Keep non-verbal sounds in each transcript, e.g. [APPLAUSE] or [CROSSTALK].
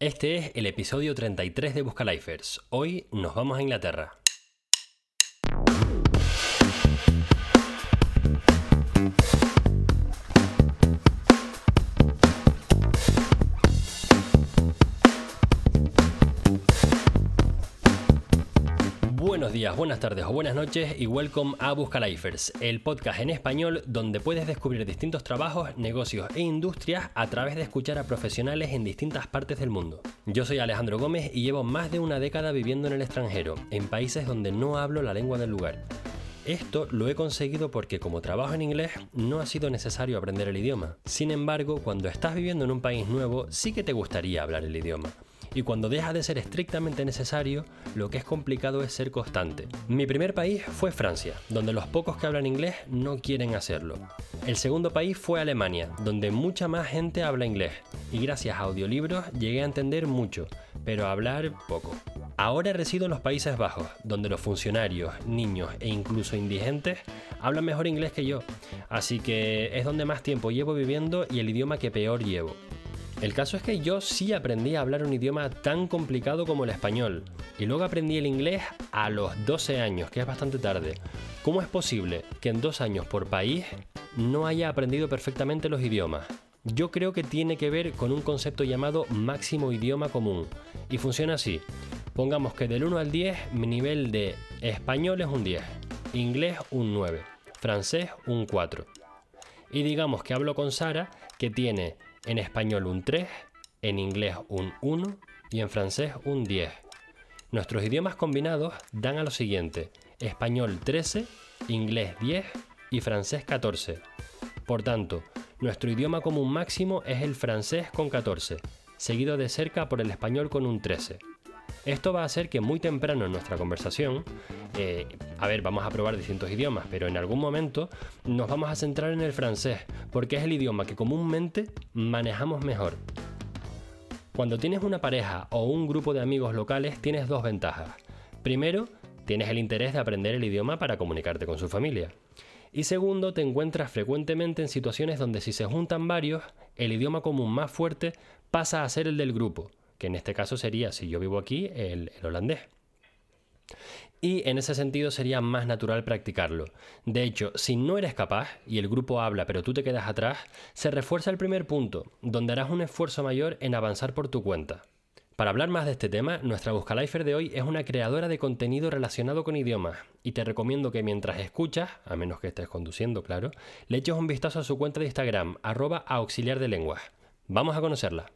Este es el episodio 33 de Buscalifers. Hoy nos vamos a Inglaterra. Buenos días, buenas tardes o buenas noches y welcome a Buscalifers, el podcast en español donde puedes descubrir distintos trabajos, negocios e industrias a través de escuchar a profesionales en distintas partes del mundo. Yo soy Alejandro Gómez y llevo más de una década viviendo en el extranjero, en países donde no hablo la lengua del lugar. Esto lo he conseguido porque como trabajo en inglés no ha sido necesario aprender el idioma. Sin embargo, cuando estás viviendo en un país nuevo sí que te gustaría hablar el idioma y cuando deja de ser estrictamente necesario, lo que es complicado es ser constante. Mi primer país fue Francia, donde los pocos que hablan inglés no quieren hacerlo. El segundo país fue Alemania, donde mucha más gente habla inglés, y gracias a audiolibros llegué a entender mucho, pero a hablar poco. Ahora resido en los Países Bajos, donde los funcionarios, niños e incluso indigentes hablan mejor inglés que yo, así que es donde más tiempo llevo viviendo y el idioma que peor llevo. El caso es que yo sí aprendí a hablar un idioma tan complicado como el español, y luego aprendí el inglés a los 12 años, que es bastante tarde. ¿Cómo es posible que en dos años por país no haya aprendido perfectamente los idiomas? Yo creo que tiene que ver con un concepto llamado máximo idioma común, y funciona así. Pongamos que del 1 al 10 mi nivel de español es un 10, inglés un 9, francés un 4. Y digamos que hablo con Sara, que tiene en español un 3, en inglés un 1 y en francés un 10. Nuestros idiomas combinados dan a lo siguiente, español 13, inglés 10 y francés 14. Por tanto, nuestro idioma común máximo es el francés con 14, seguido de cerca por el español con un 13. Esto va a hacer que muy temprano en nuestra conversación, eh, a ver, vamos a probar distintos idiomas, pero en algún momento nos vamos a centrar en el francés, porque es el idioma que comúnmente manejamos mejor. Cuando tienes una pareja o un grupo de amigos locales, tienes dos ventajas. Primero, tienes el interés de aprender el idioma para comunicarte con su familia. Y segundo, te encuentras frecuentemente en situaciones donde si se juntan varios, el idioma común más fuerte pasa a ser el del grupo que en este caso sería, si yo vivo aquí, el, holandés. Y en ese sentido sería más natural practicarlo. De hecho, si no eres capaz y el grupo habla pero tú te quedas atrás, se refuerza el primer punto, donde harás un esfuerzo mayor en avanzar por tu cuenta. Para hablar más de este tema, nuestra Buscalifer de hoy es una creadora de contenido relacionado con idiomas y te recomiendo que mientras escuchas, a menos que estés conduciendo, claro, le eches un vistazo a su cuenta de Instagram, arroba auxiliar de lenguas. Vamos a conocerla.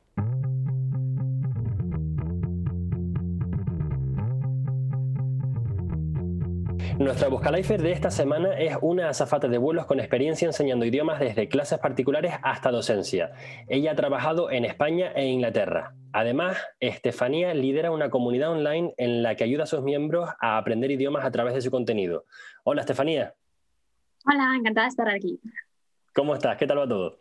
Nuestra Buscalifer de esta semana es una azafata de vuelos con experiencia enseñando idiomas desde clases particulares hasta docencia. Ella ha trabajado en España e Inglaterra. Además, Estefanía lidera una comunidad online en la que ayuda a sus miembros a aprender idiomas a través de su contenido. Hola, Estefanía. Hola, encantada de estar aquí. ¿Cómo estás? ¿Qué tal va todo?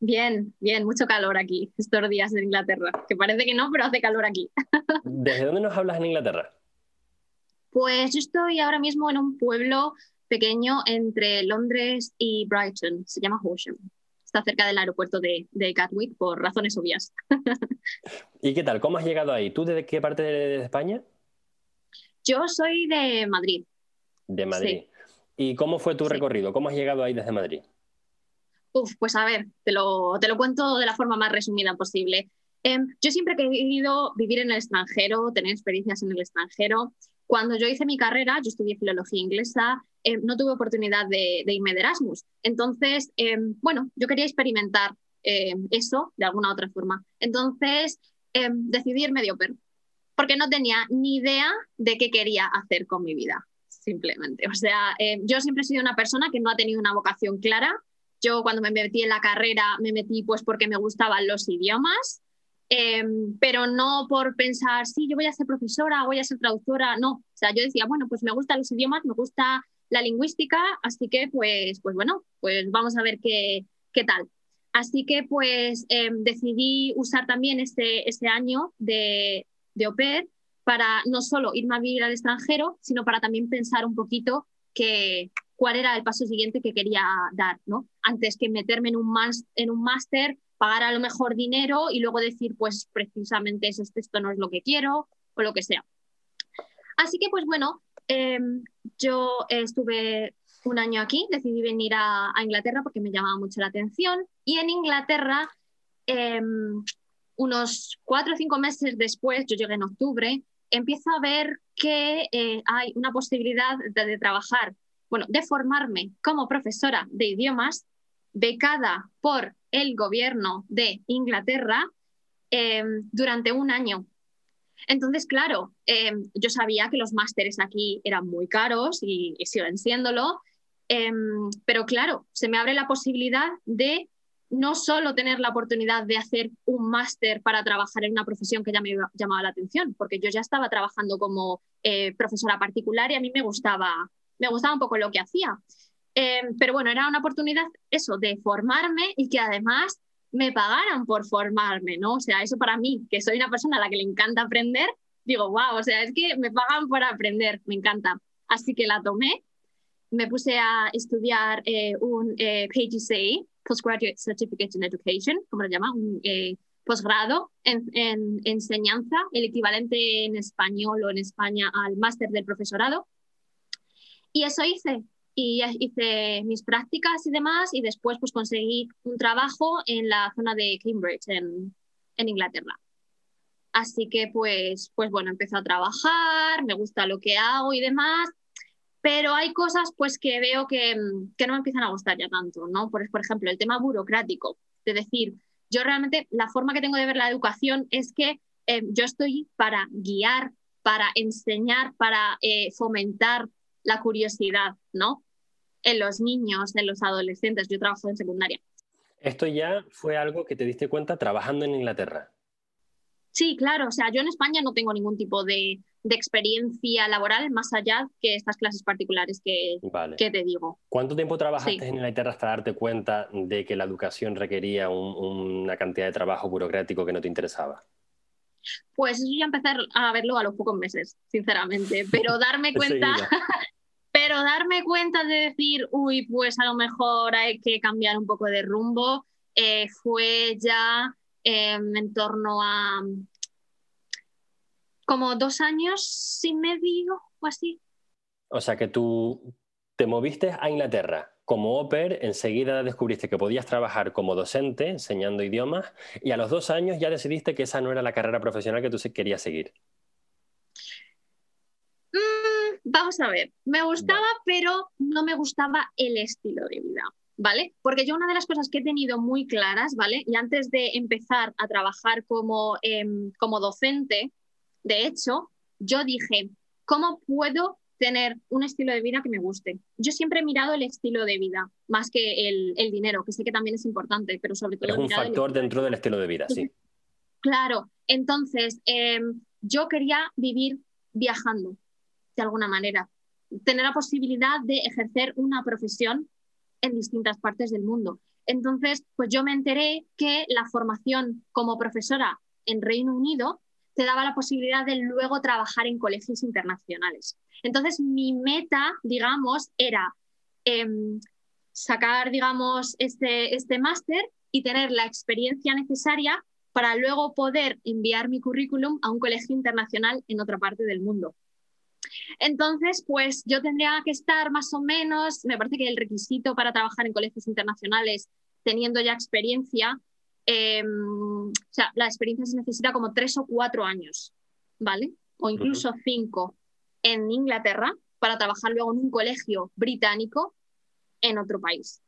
Bien, bien, mucho calor aquí estos días en Inglaterra, que parece que no, pero hace calor aquí. [LAUGHS] ¿Desde dónde nos hablas en Inglaterra? Pues yo estoy ahora mismo en un pueblo pequeño entre Londres y Brighton, se llama Horsham. Está cerca del aeropuerto de, de Gatwick por razones obvias. [LAUGHS] ¿Y qué tal? ¿Cómo has llegado ahí? ¿Tú de qué parte de, España? Yo soy de Madrid. De Madrid. ¿Y cómo fue tu recorrido? ¿Cómo has llegado ahí desde Madrid? Uf, pues a ver, te lo, te lo cuento de la forma más resumida posible. Em, yo siempre he querido vivir en el extranjero, tener experiencias en el extranjero. Cuando yo hice mi carrera, yo estudié filología inglesa, eh, no tuve oportunidad de, irme de Erasmus. Entonces, eh, bueno, yo quería experimentar eh, eso de alguna otra forma. Entonces, decidí irme de Oper, porque no tenía ni idea de qué quería hacer con mi vida, simplemente. O sea, yo siempre he sido una persona que no ha tenido una vocación clara. Yo cuando me metí en la carrera me metí pues porque me gustaban los idiomas Em, pero no por pensar, sí, yo voy a ser profesora, voy a ser traductora, no. O sea, yo decía, bueno, pues me gustan los idiomas, me gusta la lingüística, así que pues, pues bueno, pues vamos a ver qué, qué tal. Así que pues em, decidí usar también este, este año de, de au para no solo irme a vivir al extranjero, sino para también pensar un poquito qué, cuál era el paso siguiente que quería dar, ¿no? Antes que meterme en un, máster, pagar a lo mejor dinero y luego decir, pues precisamente esto no es lo que quiero o lo que sea. Así que, pues bueno, em, yo estuve un año aquí, decidí venir a, Inglaterra porque me llamaba mucho la atención y en Inglaterra, em, unos cuatro o cinco meses después, yo llegué en octubre, empiezo a ver que eh, hay una posibilidad de, trabajar, bueno, de formarme como profesora de idiomas becada por el gobierno de Inglaterra em, durante un año. Entonces, claro, em, yo sabía que los másteres aquí eran muy caros y, siguen siéndolo, em, pero claro, se me abre la posibilidad de no solo tener la oportunidad de hacer un máster para trabajar en una profesión que ya me llamaba la atención, porque yo ya estaba trabajando como eh, profesora particular y a mí me gustaba, me gustaba un poco lo que hacía. Em, pero bueno, era una oportunidad eso, de formarme y que además me pagaran por formarme, ¿no? O sea, eso para mí, que soy una persona a la que le encanta aprender, digo, wow, o sea, es que me pagan por aprender, me encanta. Así que la tomé, me puse a estudiar eh, un eh, PGCE, Postgraduate Certificate in Education, como lo llama, un eh, posgrado en, en, enseñanza, el equivalente en español o en España al máster del profesorado. Y eso hice, y hice mis prácticas y demás y después pues conseguí un trabajo en la zona de Cambridge, en, Inglaterra. Así que pues, pues bueno, empecé a trabajar, me gusta lo que hago y demás, pero hay cosas pues que veo que, que no me empiezan a gustar ya tanto, ¿no? Por, por ejemplo, el tema burocrático, de decir, yo realmente la forma que tengo de ver la educación es que eh, yo estoy para guiar, para enseñar, para eh, fomentar la curiosidad, ¿no? en los niños, en los adolescentes. Yo trabajo en secundaria. Esto ya fue algo que te diste cuenta trabajando en Inglaterra. Sí, claro. O sea, yo en España no tengo ningún tipo de, experiencia laboral más allá que estas clases particulares que, que te digo. ¿Cuánto tiempo trabajaste en Inglaterra hasta darte cuenta de que la educación requería una cantidad de trabajo burocrático que no te interesaba? Pues eso ya empecé a verlo a los pocos meses, sinceramente. Pero darme [LAUGHS] cuenta, Pero darme cuenta de decir, uy, pues a lo mejor hay que cambiar un poco de rumbo, eh, fue ya em, en torno a como dos años y medio o así. O sea que tú te moviste a Inglaterra como au enseguida descubriste que podías trabajar como docente enseñando idiomas y a los dos años ya decidiste que esa no era la carrera profesional que tú querías seguir vamos a ver, me gustaba, pero no me gustaba el estilo de vida, ¿vale? Porque yo una de las cosas que he tenido muy claras, ¿vale? Y antes de empezar a trabajar como, em, como docente, de hecho, yo dije, ¿cómo puedo tener un estilo de vida que me guste? Yo siempre he mirado el estilo de vida, más que el, dinero, que sé que también es importante, pero sobre todo... Es un factor dentro del estilo de vida, sí. Claro, entonces em, yo quería vivir viajando, de alguna manera, tener la posibilidad de ejercer una profesión en distintas partes del mundo. Entonces, pues yo me enteré que la formación como profesora en Reino Unido te daba la posibilidad de luego trabajar en colegios internacionales. Entonces, mi meta, digamos, era em, sacar, digamos, este, este máster y tener la experiencia necesaria para luego poder enviar mi currículum a un colegio internacional en otra parte del mundo. Entonces, pues yo tendría que estar más o menos, me parece que el requisito para trabajar en colegios internacionales, teniendo ya experiencia, em, o sea, la experiencia se necesita como tres o cuatro años, ¿vale? O incluso cinco en Inglaterra para trabajar luego en un colegio británico en otro país.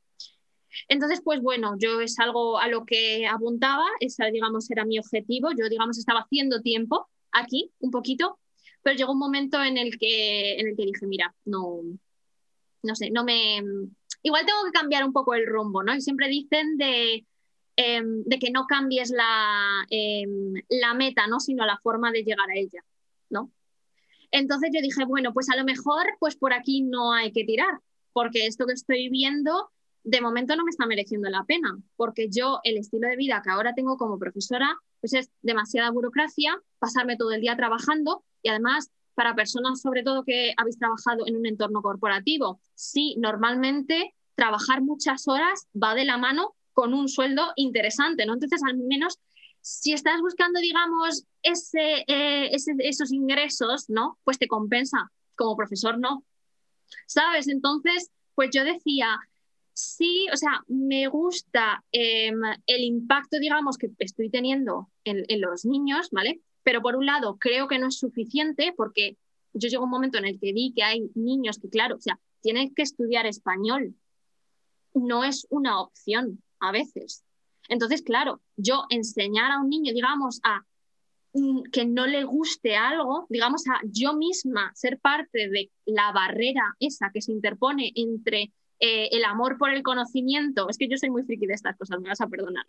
Entonces, pues bueno, yo es algo a lo que apuntaba, esa, digamos, era mi objetivo. Yo, digamos, estaba haciendo tiempo aquí un poquito pero llegó un momento en el que, en el que dije, mira, no, no sé, no me... Igual tengo que cambiar un poco el rumbo, ¿no? Y siempre dicen de, em, de que no cambies la, em, la meta, ¿no? Sino la forma de llegar a ella, ¿no? Entonces yo dije, bueno, pues a lo mejor pues por aquí no hay que tirar, porque esto que estoy viendo de momento no me está mereciendo la pena, porque yo el estilo de vida que ahora tengo como profesora, pues es demasiada burocracia, pasarme todo el día trabajando y además para personas sobre todo que habéis trabajado en un entorno corporativo. Sí, normalmente trabajar muchas horas va de la mano con un sueldo interesante, ¿no? Entonces, al menos si estás buscando, digamos, ese, eh, esos ingresos, ¿no? Pues te compensa. Como profesor, no. ¿Sabes? Entonces, pues yo decía, sí, o sea, me gusta em, el impacto, digamos, que estoy teniendo en, en, los niños, ¿vale? Pero por un lado, creo que no es suficiente porque yo llego a un momento en el que vi que hay niños que, claro, o sea, tienen que estudiar español. No es una opción a veces. Entonces, claro, yo enseñar a un niño, digamos, a mm, que no le guste algo, digamos, a yo misma ser parte de la barrera esa que se interpone entre eh, el amor por el conocimiento, es que yo soy muy friki de estas cosas, me vas a perdonar.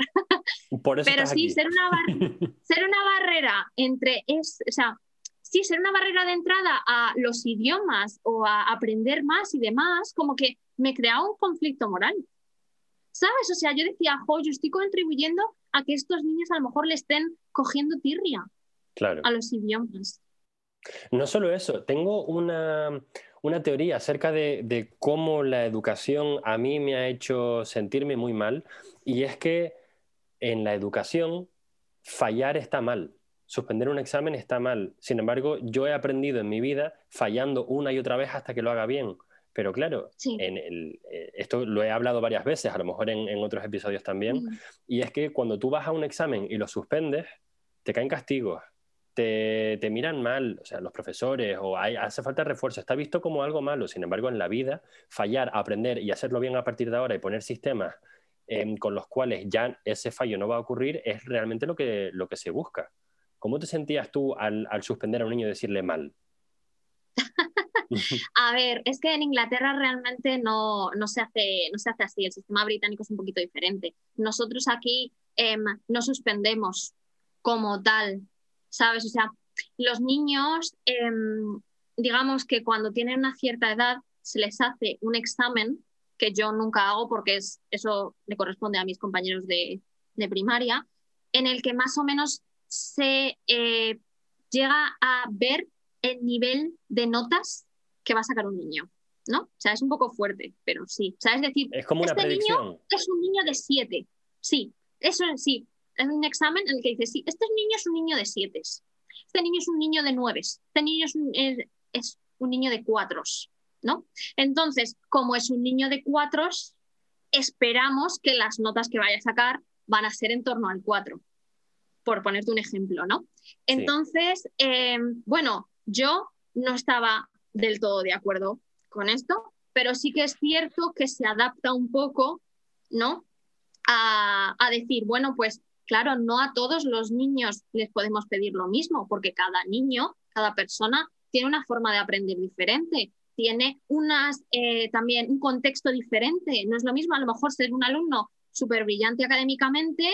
Pero sí, ser una, [LAUGHS] ser una barrera entre, es, o sea, sí, ser una barrera de entrada a los idiomas o a aprender más y demás, como que me crea un conflicto moral. ¿Sabes? O sea, yo decía, jo, yo estoy contribuyendo a que estos niños a lo mejor le estén cogiendo tirria claro. a los idiomas. No solo eso, tengo una, teoría acerca de, cómo la educación a mí me ha hecho sentirme muy mal, y es que en la educación fallar está mal, suspender un examen está mal. Sin embargo, yo he aprendido en mi vida fallando una y otra vez hasta que lo haga bien. Pero claro, en el, eh, esto lo he hablado varias veces, a lo mejor en, otros episodios también, mm. y es que cuando tú vas a un examen y lo suspendes, te caen castigos, te, miran mal, o sea, los profesores, o hace falta refuerzo, está visto como algo malo, sin embargo, en la vida, fallar, aprender y hacerlo bien a partir de ahora y poner sistemas em, con los cuales ya ese fallo no va a ocurrir, es realmente lo que, lo que se busca. ¿Cómo te sentías tú al, al suspender a un niño y decirle mal? [LAUGHS] A ver, es que en Inglaterra realmente no, no, se hace, no se hace así, el sistema británico es un poquito diferente. Nosotros aquí em, no suspendemos como tal, ¿sabes? O sea, los niños, em, digamos que cuando tienen una cierta edad, se les hace un examen que yo nunca hago porque es, eso le corresponde a mis compañeros de, de primaria, en el que más o menos se eh, llega a ver el nivel de notas que va a sacar un niño. ¿no? O sea, es un poco fuerte, pero sí. O sea, es decir, es como una este predicción. niño es un niño de 7. Sí, eso sí. Es un examen en el que dice, sí, este niño es un niño de 7. Este niño es un niño de 9. Este niño es un, es, un niño de 4. ¿no? Entonces, como es un niño de 4, esperamos que las notas que vaya a sacar van a ser en torno al 4, por ponerte un ejemplo, ¿no? Entonces, eh, bueno, yo no estaba del todo de acuerdo con esto, pero sí que es cierto que se adapta un poco, ¿no? A, decir, bueno, pues claro, no a todos los niños les podemos pedir lo mismo, porque cada niño, cada persona tiene una forma de aprender diferente, tiene unas, eh, también un contexto diferente. No es lo mismo a lo mejor ser un alumno súper brillante académicamente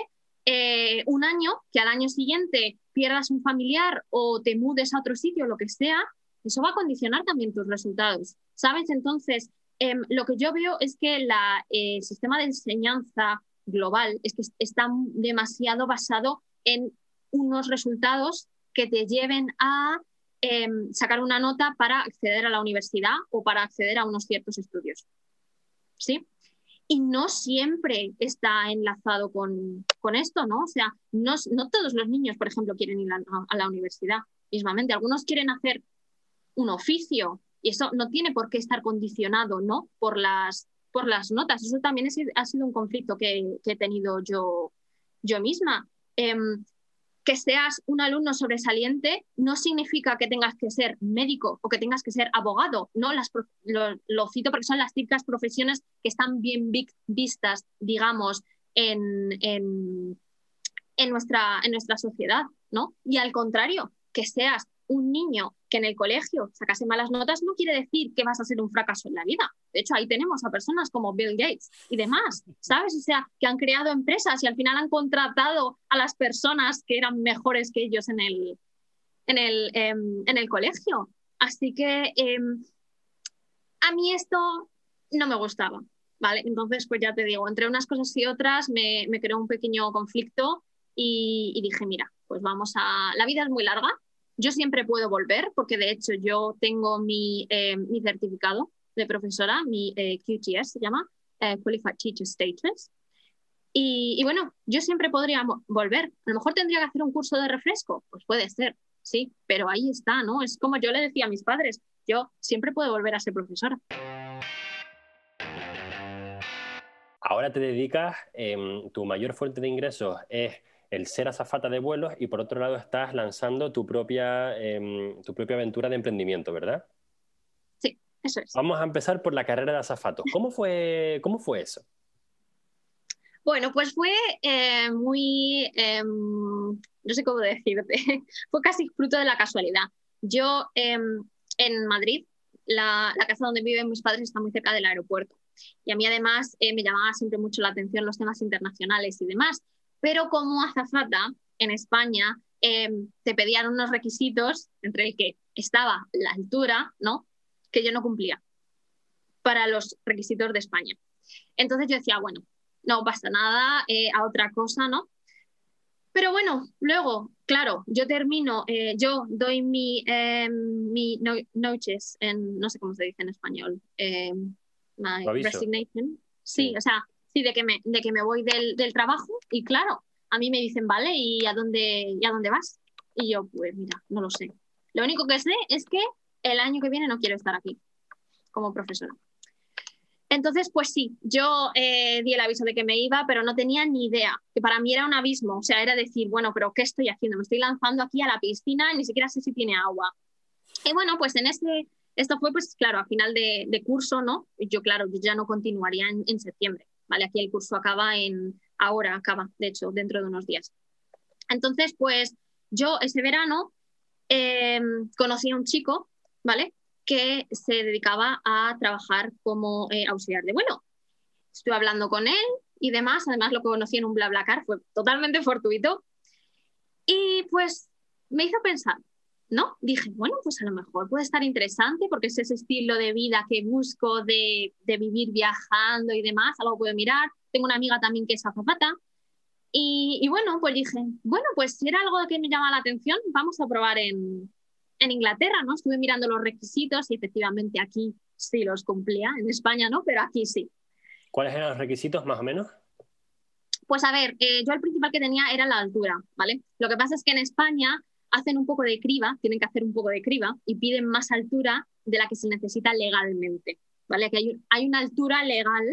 eh, un año que al año siguiente pierdas un familiar o te mudes a otro sitio, lo que sea, eso va a condicionar también tus resultados, ¿sabes? Entonces, em, lo que yo veo es que el eh, sistema de enseñanza global es que está demasiado basado en unos resultados que te lleven a em, sacar una nota para acceder a la universidad o para acceder a unos ciertos estudios. ¿Sí? Y no siempre está enlazado con, esto, ¿no? O sea, no, todos los niños, por ejemplo, quieren ir a, a la universidad mismamente. Algunos quieren hacer un oficio y eso no tiene por qué estar condicionado ¿no? por, las, por las notas. Eso también es, ha sido un conflicto que, he tenido yo, yo misma. Em, que seas un alumno sobresaliente no significa que tengas que ser médico o que tengas que ser abogado, ¿no? Las, lo, cito porque son las típicas profesiones que están bien vistas, digamos, en, en, en, nuestra, en nuestra sociedad, ¿no? Y al contrario, que seas un niño que en el colegio sacase malas notas no quiere decir que vas a ser un fracaso en la vida. De hecho, ahí tenemos a personas como Bill Gates y demás, ¿sabes? O sea, que han creado empresas y al final han contratado a las personas que eran mejores que ellos en el, en el, em, en el colegio. Así que em, a mí esto no me gustaba, ¿vale? Entonces, pues ya te digo, entre unas cosas y otras me, creó un pequeño conflicto y dije, mira, pues vamos a... La vida es muy larga, yo siempre puedo volver, porque de hecho yo tengo mi, eh, mi certificado de profesora, mi eh, QTS se llama, eh, Qualified Teacher Status. Y, y, bueno, yo siempre podría volver. A lo mejor tendría que hacer un curso de refresco, pues puede ser, sí, pero ahí está, ¿no? Es como yo le decía a mis padres, yo siempre puedo volver a ser profesora. Ahora te dedicas, em, tu mayor fuente de ingresos es el ser azafata de vuelos y por otro lado estás lanzando tu propia, em, tu propia aventura de emprendimiento, ¿verdad? Sí, eso es. Vamos a empezar por la carrera de azafato. ¿Cómo fue, cómo fue eso? Bueno, pues fue eh, muy, em, no sé cómo decirte, [LAUGHS] fue casi fruto de la casualidad. Yo em, en Madrid, la, casa donde viven mis padres está muy cerca del aeropuerto y a mí además eh, me llamaba siempre mucho la atención los temas internacionales y demás pero como azafata en España em, te pedían unos requisitos, entre el que estaba la altura, ¿no? Que yo no cumplía para los requisitos de España. Entonces yo decía, bueno, no pasa nada, eh, a otra cosa, ¿no? Pero bueno, luego, claro, yo termino, eh, yo doy mi, em, mi noches, en, no sé cómo se dice en español, em, my resignation. Sí, o sea, de que me, de que me voy del, del, trabajo y claro, a mí me dicen, vale, ¿y a, dónde, ¿y a dónde vas? Y yo, pues mira, no lo sé. Lo único que sé es que el año que viene no quiero estar aquí como profesora. Entonces, pues sí, yo eh, di el aviso de que me iba, pero no tenía ni idea, que para mí era un abismo, o sea, era decir, bueno, pero ¿qué estoy haciendo? Me estoy lanzando aquí a la piscina, ni siquiera sé si tiene agua. Y bueno, pues en este, esto fue, pues claro, a final de, de curso, ¿no? Yo, claro, yo ya no continuaría en, en septiembre. ¿Vale? Aquí el curso acaba en, ahora acaba, de hecho, dentro de unos días. Entonces, pues yo ese verano eh, conocí a un chico, ¿vale? Que se dedicaba a trabajar como eh, auxiliar de vuelo. Estuve hablando con él y demás, además lo conocí en un BlaBlaCar, fue totalmente fortuito. Y pues me hizo pensar, ¿no? Dije, bueno, pues a lo mejor puede estar interesante porque es ese estilo de vida que busco de, vivir viajando y demás, algo puedo mirar. Tengo una amiga también que es azafata. Y, y, bueno, pues dije, bueno, pues si era algo que me llama la atención, vamos a probar en, en Inglaterra, ¿no? Estuve mirando los requisitos y efectivamente aquí sí los cumplía, en España no, pero aquí sí. ¿Cuáles eran los requisitos más o menos? Pues a ver, eh, yo el principal que tenía era la altura, ¿vale? Lo que pasa es que en España hacen un poco de criba, tienen que hacer un poco de criba y piden más altura de la que se necesita legalmente, ¿vale? Que hay, hay una altura legal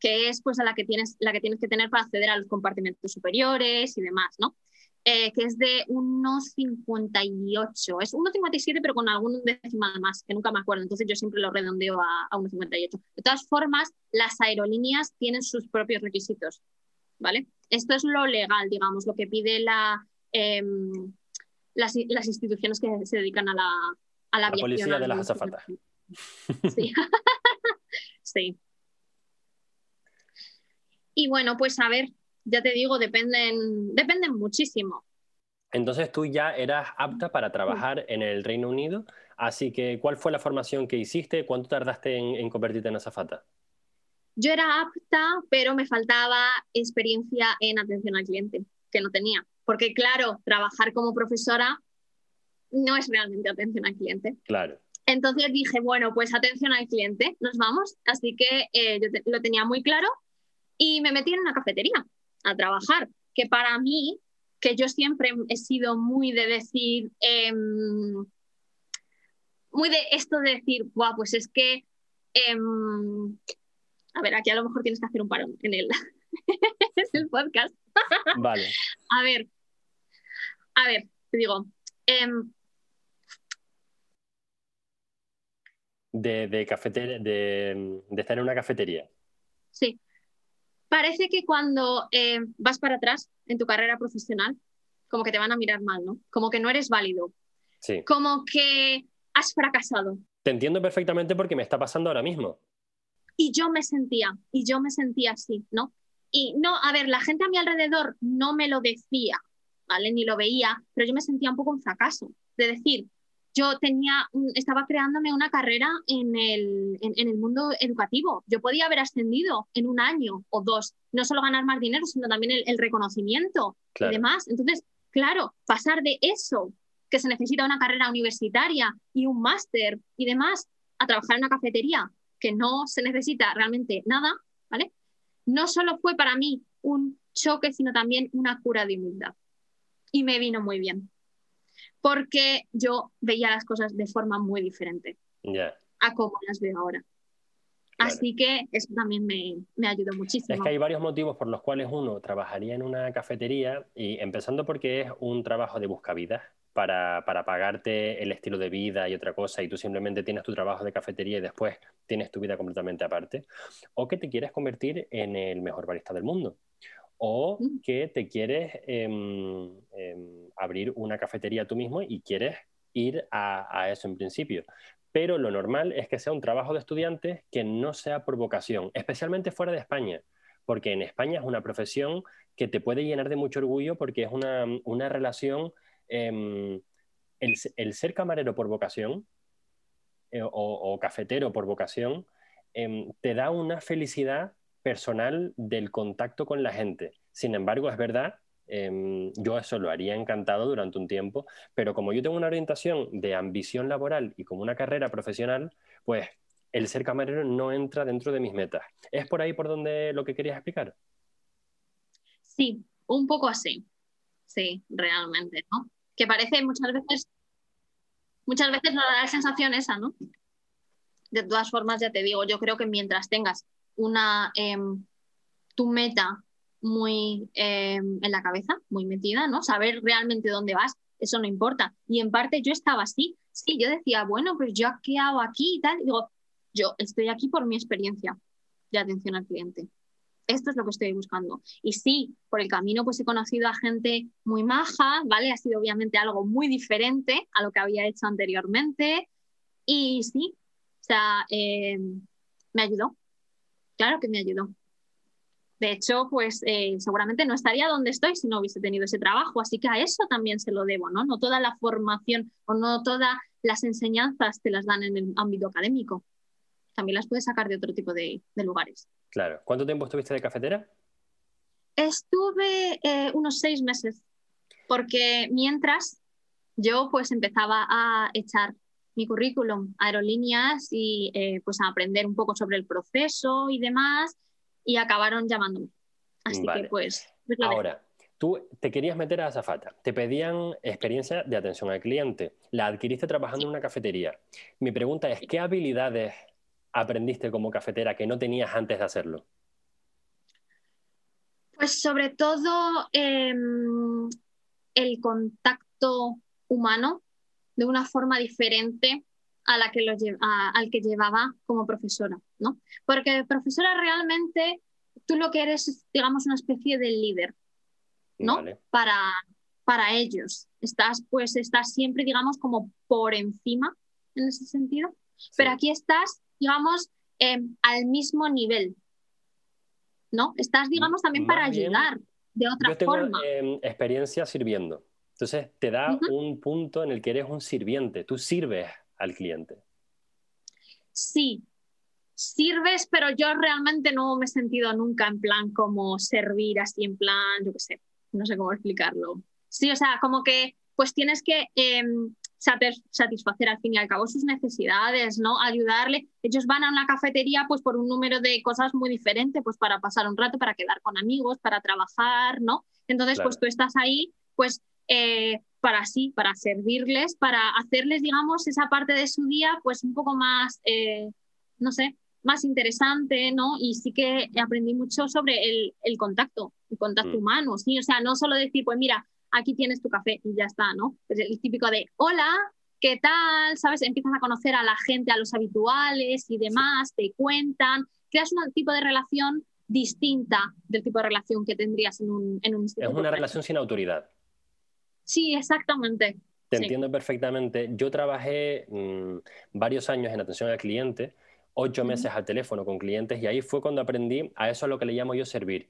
que es pues a la que tienes, la que tienes que tener para acceder a los compartimentos superiores y demás, ¿no? Eh, que es de unos 58, es 1,57 pero con algún decimal más, que nunca me acuerdo, entonces yo siempre lo redondeo a, a 1,58. De todas formas, las aerolíneas tienen sus propios requisitos, ¿vale? Esto es lo legal, digamos, lo que pide la, em, las, las instituciones que se dedican a la, a la, la policía de las azafatas. [LAUGHS] Sí. [LAUGHS] sí. Y bueno, pues a ver, ya te digo, dependen, dependen muchísimo. Entonces tú ya eras apta para trabajar en el Reino Unido, así que ¿cuál fue la formación que hiciste? ¿Cuánto tardaste en, en convertirte en azafata? Yo era apta, pero me faltaba experiencia en atención al cliente, que no tenía. Porque claro, trabajar como profesora no es realmente atención al cliente. Claro. Entonces dije, bueno, pues atención al cliente, nos vamos. Así que eh, yo lo tenía muy claro y me metí en una cafetería a trabajar, que para mí, que yo siempre he sido muy de decir, em, muy de esto de decir, Buah, pues es que, em, a ver, aquí a lo mejor tienes que hacer un parón en el, [LAUGHS] es el podcast. Vale. [LAUGHS] a ver, a ver, te digo. Em, de, de, de, estar en una cafetería. Sí. Parece que cuando em, vas para atrás en tu carrera profesional, como que te van a mirar mal, ¿no? Como que no eres válido. Sí. Como que has fracasado. Te entiendo perfectamente porque me está pasando ahora mismo. Y yo me sentía, y yo me sentía así, ¿no? Y no, a ver, la gente a mi alrededor no me lo decía, ¿vale? Ni lo veía, pero yo me sentía un poco un fracaso, de decir, yo tenía, estaba creándome una carrera en el, en, el mundo educativo. Yo podía haber ascendido en un año o dos, no solo ganar más dinero, sino también el, reconocimiento y demás. Entonces, claro, pasar de eso que se necesita una carrera universitaria y un máster y demás a trabajar en una cafetería que no se necesita realmente nada, ¿vale? No solo fue para mí un choque, sino también una cura de humildad. Y me vino muy bien, porque yo veía las cosas de forma muy diferente a como las veo ahora. Así que eso también me, me, ayudó muchísimo. Es que hay varios motivos por los cuales uno trabajaría en una cafetería y empezando porque es un trabajo de buscavidas para, para, pagarte el estilo de vida y otra cosa y tú simplemente tienes tu trabajo de cafetería y después tienes tu vida completamente aparte. O que te quieres convertir en el mejor barista del mundo. O que te quieres em, em, abrir una cafetería tú mismo y quieres ir a, a eso en principio. Pero lo normal es que sea un trabajo de estudiantes que no sea por vocación, especialmente fuera de España, porque en España es una profesión que te puede llenar de mucho orgullo porque es una, relación, em, el, ser camarero por vocación eh, o, cafetero por vocación, te da una felicidad personal del contacto con la gente. Sin embargo, es verdad Em, yo eso lo haría encantado durante un tiempo, pero como yo tengo una orientación de ambición laboral y como una carrera profesional, pues el ser camarero no entra dentro de mis metas. ¿Es por ahí por donde lo que querías explicar? Sí, un poco así. Sí, realmente, ¿no? Que parece muchas veces, muchas veces nos da la sensación esa, ¿no? De todas formas, ya te digo, yo creo que mientras tengas una, em, tu meta muy em, en la cabeza, muy metida, ¿no? Saber realmente dónde vas, eso no importa. Y en parte yo estaba así, sí, yo decía, bueno, pues yo qué hago aquí y tal. digo, yo estoy aquí por mi experiencia de atención al cliente. Esto es lo que estoy buscando. Y sí, por el camino pues he conocido a gente muy maja, ¿vale? Ha sido obviamente algo muy diferente a lo que había hecho anteriormente. Y sí, o sea, em, me ayudó. Claro que me ayudó. De hecho, pues eh, seguramente no estaría donde estoy si no hubiese tenido ese trabajo, así que a eso también se lo debo, ¿no? No toda la formación o no todas las enseñanzas te las dan en el ámbito académico, también las puedes sacar de otro tipo de, lugares. Claro. ¿Cuánto tiempo estuviste de cafetera? Estuve eh, unos seis meses, porque mientras yo pues empezaba a echar mi currículum a aerolíneas y eh, pues a aprender un poco sobre el proceso y demás y acabaron llamándome. Así que pues... pues Ahora, tú te querías meter a azafata, te pedían experiencia de atención al cliente, la adquiriste trabajando en una cafetería. Mi pregunta es, ¿qué habilidades aprendiste como cafetera que no tenías antes de hacerlo? Pues sobre todo em, el contacto humano de una forma diferente a la que lo al que llevaba como profesora, ¿no? Porque profesora realmente tú lo que eres es, digamos, una especie de líder, ¿no? Para, para ellos. Estás, pues, estás siempre, digamos, como por encima en ese sentido. Pero aquí estás, digamos, em, al mismo nivel, ¿no? Estás, digamos, también para ayudar de otra yo tengo, forma. Em, experiencia sirviendo. Entonces te da un punto en el que eres un sirviente. Tú sirves al cliente. Sí, sirves, pero yo realmente no me he sentido nunca en plan como servir así, en plan, yo qué sé, no sé cómo explicarlo. Sí, o sea, como que pues tienes que em, satisfacer al fin y al cabo sus necesidades, ¿no? Ayudarle. Ellos van a una cafetería pues por un número de cosas muy diferente, pues para pasar un rato, para quedar con amigos, para trabajar, ¿no? Entonces, pues tú estás ahí, pues eh, para sí, para servirles, para hacerles, digamos, esa parte de su día, pues un poco más, eh, no sé, más interesante, ¿no? Y sí que aprendí mucho sobre el, contacto, el contacto mm. humano, ¿sí? O sea, no solo decir, pues mira, aquí tienes tu café y ya está, ¿no? Es el típico de, hola, ¿qué tal? ¿Sabes? Empiezas a conocer a la gente, a los habituales y demás, te cuentan, creas un tipo de relación distinta del tipo de relación que tendrías en un, en un Es una relación sin autoridad. Sí, exactamente. Te entiendo perfectamente. Yo trabajé mm, varios años en atención al cliente, ocho meses al teléfono con clientes y ahí fue cuando aprendí a eso a lo que le llamo yo servir.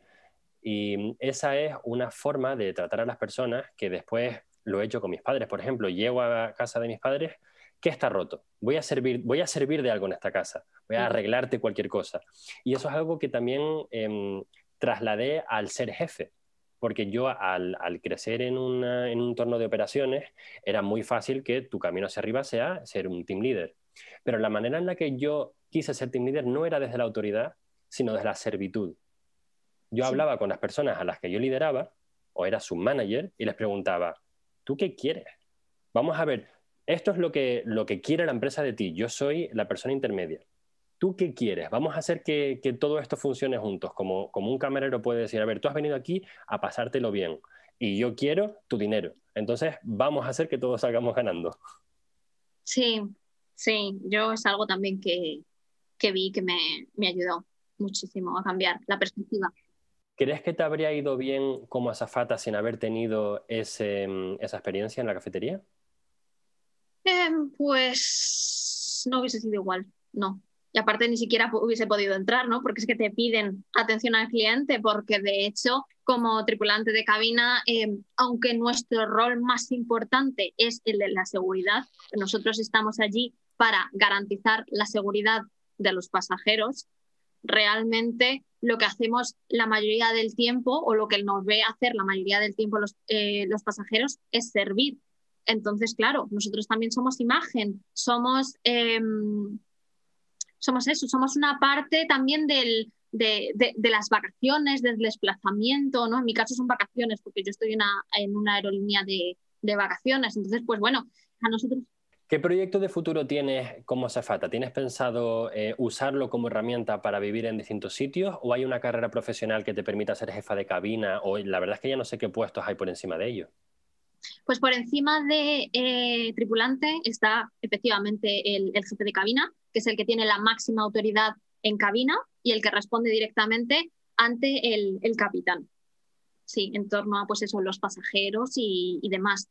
Y mm, esa es una forma de tratar a las personas que después lo he hecho con mis padres. Por ejemplo, llego a casa de mis padres, ¿qué está roto? Voy a servir, voy a servir de algo en esta casa, voy a arreglarte cualquier cosa. Y eso es algo que también em, trasladé al ser jefe porque yo al, crecer en, un entorno de operaciones era muy fácil que tu camino hacia arriba sea ser un team leader. Pero la manera en la que yo quise ser team leader no era desde la autoridad, sino desde la servitud. Yo hablaba con las personas a las que yo lideraba, o era su manager, y les preguntaba, ¿tú qué quieres? Vamos a ver, esto es lo que, lo que quiere la empresa de ti, yo soy la persona intermedia. ¿Tú qué quieres? Vamos a hacer que, todo esto funcione juntos, como, como un camarero puede decir, a ver, tú has venido aquí a pasártelo bien y yo quiero tu dinero. Entonces, vamos a hacer que todos salgamos ganando. Sí, sí, yo es algo también que, vi que me, me ayudó muchísimo a cambiar la perspectiva. ¿Crees que te habría ido bien como azafata sin haber tenido ese, mm, esa experiencia en la cafetería? Em, pues no hubiese sido igual, no. Y aparte ni siquiera hubiese podido entrar, ¿no? Porque es que te piden atención al cliente, porque de hecho, como tripulante de cabina, em, aunque nuestro rol más importante es el de la seguridad, nosotros estamos allí para garantizar la seguridad de los pasajeros, realmente lo que hacemos la mayoría del tiempo o lo que nos ve hacer la mayoría del tiempo los, eh, los pasajeros es servir. Entonces, claro, nosotros también somos imagen, somos, em, somos eso, somos una parte también del, de, de, las vacaciones, del desplazamiento, ¿no? En mi caso son vacaciones porque yo estoy en una aerolínea de, de vacaciones. Entonces, pues bueno, a nosotros ¿Qué proyecto de futuro tienes como Zafata? ¿Tienes pensado eh, usarlo como herramienta para vivir en distintos sitios o hay una carrera profesional que te permita ser jefa de cabina? O la verdad es que ya no sé qué puestos hay por encima de ello. Pues por encima de eh, tripulante está efectivamente el, jefe de cabina, que es el que tiene la máxima autoridad en cabina y el que responde directamente ante el, capitán. Sí, en torno a pues eso, los pasajeros y, demás.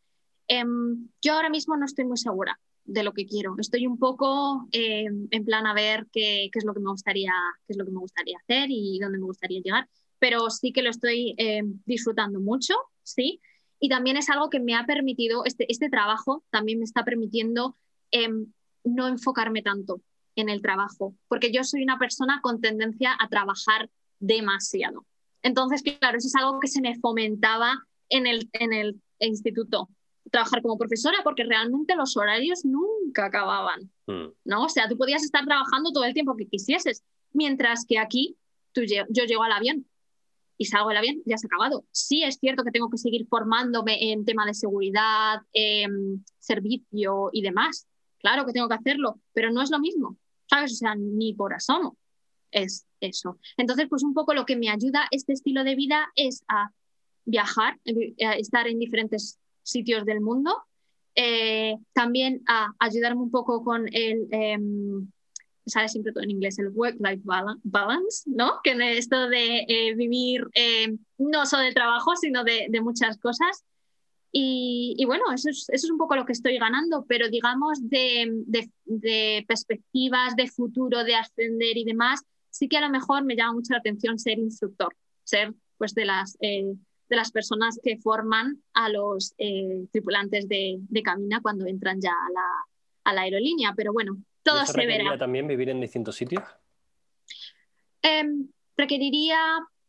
Em, yo ahora mismo no estoy muy segura de lo que quiero. Estoy un poco eh, en plan a ver qué, es lo que me gustaría, qué es lo que me gustaría hacer y dónde me gustaría llegar. Pero sí que lo estoy eh, disfrutando mucho, sí. Y también es algo que me ha permitido, este, este trabajo también me está permitiendo em, no enfocarme tanto en el trabajo, porque yo soy una persona con tendencia a trabajar demasiado. Entonces, claro, eso es algo que se me fomentaba en el, en el instituto trabajar como profesora porque realmente los horarios nunca acababan, hmm. ¿no? O sea, tú podías estar trabajando todo el tiempo que quisieses, mientras que aquí tú, yo llego al avión y salgo del avión, ya se ha acabado. Sí es cierto que tengo que seguir formándome en tema de seguridad, servicio y demás. Claro que tengo que hacerlo, pero no es lo mismo, ¿sabes? O sea, ni por asomo es eso. Entonces, pues un poco lo que me ayuda este estilo de vida es a viajar, a estar en diferentes sitios del mundo. Eh, también a ayudarme un poco con el, em, sale siempre todo en inglés, el work-life balance, ¿no? Que esto de eh, vivir no solo de trabajo, sino de muchas cosas. Y, y, bueno, eso es, eso es un poco lo que estoy ganando, pero digamos de, de, de, perspectivas, de futuro, de ascender y demás, sí que a lo mejor me llama mucho la atención ser instructor, ser pues de las eh, de las personas que forman a los eh, tripulantes de, de, cabina cuando entran ya a la, a la aerolínea. Pero bueno, todo se verá. también vivir en distintos sitios? Em, requeriría,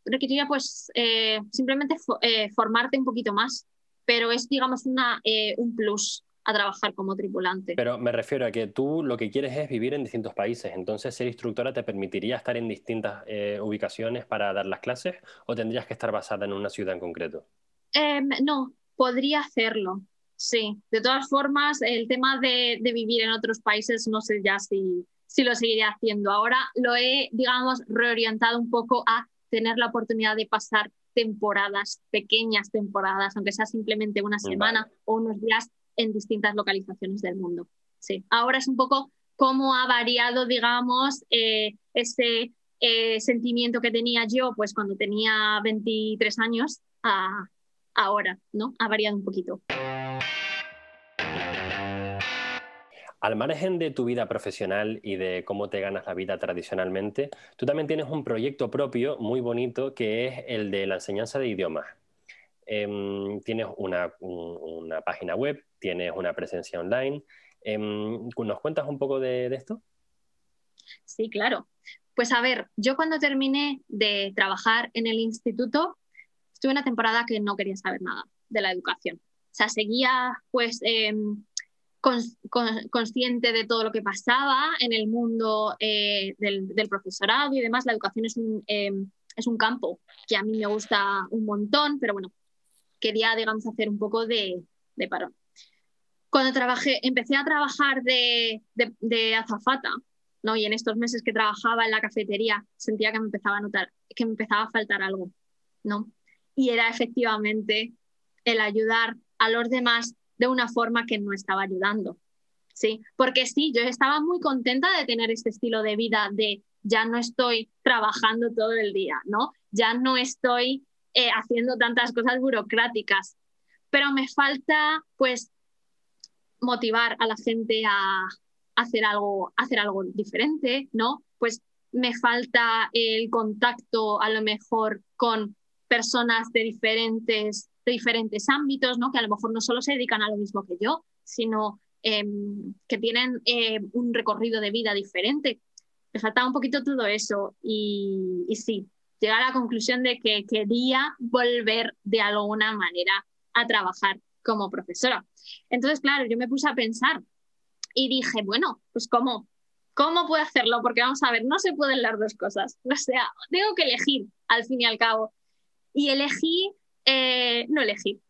requeriría pues eh, simplemente eh, formarte un poquito más, pero es digamos una, un plus a trabajar como tripulante. Pero me refiero a que tú lo que quieres es vivir en distintos países, entonces ser instructora te permitiría estar en distintas eh, ubicaciones para dar las clases o tendrías que estar basada en una ciudad en concreto? Em, no, podría hacerlo, sí. De todas formas, el tema de, vivir en otros países no sé ya si, si lo seguiré haciendo. Ahora lo he, digamos, reorientado un poco a tener la oportunidad de pasar temporadas, pequeñas temporadas, aunque sea simplemente una semana o unos días en distintas localizaciones del mundo. Sí. Ahora es un poco cómo ha variado, digamos, eh, ese eh, sentimiento que tenía yo pues cuando tenía 23 años a ahora, ¿no? Ha variado un poquito. Al margen de tu vida profesional y de cómo te ganas la vida tradicionalmente, tú también tienes un proyecto propio muy bonito que es el de la enseñanza de idiomas. Em, tienes una, página web, tienes una presencia online. Em, ¿Nos cuentas un poco de, esto? Sí, claro. Pues a ver, yo cuando terminé de trabajar en el instituto, estuve una temporada que no quería saber nada de la educación. O sea, seguía pues consciente de todo lo que pasaba en el mundo eh, del, profesorado y demás. La educación es un, em, es un campo que a mí me gusta un montón, pero bueno, quería, digamos, hacer un poco de, de parón. Cuando trabajé, empecé a trabajar de, de, azafata, ¿no? Y en estos meses que trabajaba en la cafetería sentía que me empezaba a notar, que me empezaba a faltar algo, ¿no? Y era efectivamente el ayudar a los demás de una forma que no estaba ayudando. Sí, porque sí, yo estaba muy contenta de tener este estilo de vida de ya no estoy trabajando todo el día, ¿no? Ya no estoy eh, haciendo tantas cosas burocráticas, pero me falta pues motivar a la gente a hacer algo, hacer algo diferente, ¿no? Pues me falta el contacto a lo mejor con personas de diferentes, de diferentes ámbitos, ¿no? Que a lo mejor no solo se dedican a lo mismo que yo, sino em, que tienen eh, un recorrido de vida diferente. Me faltaba un poquito todo eso y, y sí, llegué a la conclusión de que quería volver de alguna manera a trabajar como profesora. Entonces, claro, yo me puse a pensar y dije, bueno, pues ¿cómo? ¿Cómo puedo hacerlo? Porque vamos a ver, no se pueden las dos cosas. O sea, tengo que elegir al fin y al cabo. Y elegí, eh, no elegí,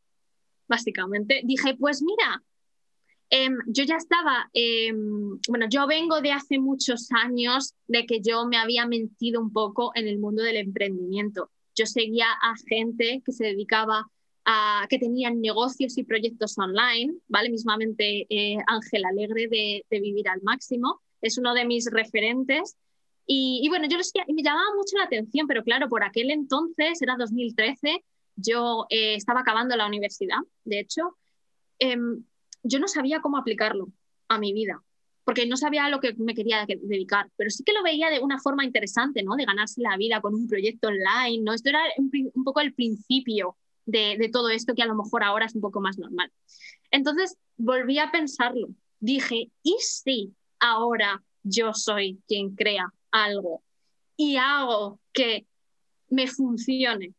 básicamente. Dije, pues mira, em, yo ya estaba, em, bueno, yo vengo de hace muchos años de que yo me había mentido un poco en el mundo del emprendimiento. Yo seguía a gente que se dedicaba que tenían negocios y proyectos online, ¿vale? Mismamente eh, Ángel Alegre de, Vivir al Máximo, es uno de mis referentes. Y, bueno, yo lo me llamaba mucho la atención, pero claro, por aquel entonces, era 2013, yo eh, estaba acabando la universidad, de hecho, em, yo no sabía cómo aplicarlo a mi vida, porque no sabía a lo que me quería dedicar, pero sí que lo veía de una forma interesante, ¿no? De ganarse la vida con un proyecto online, ¿no? Esto era un poco el principio de, todo esto que a lo mejor ahora es un poco más normal. Entonces volví a pensarlo. Dije, ¿y si ahora yo soy quien crea algo y hago que me funcione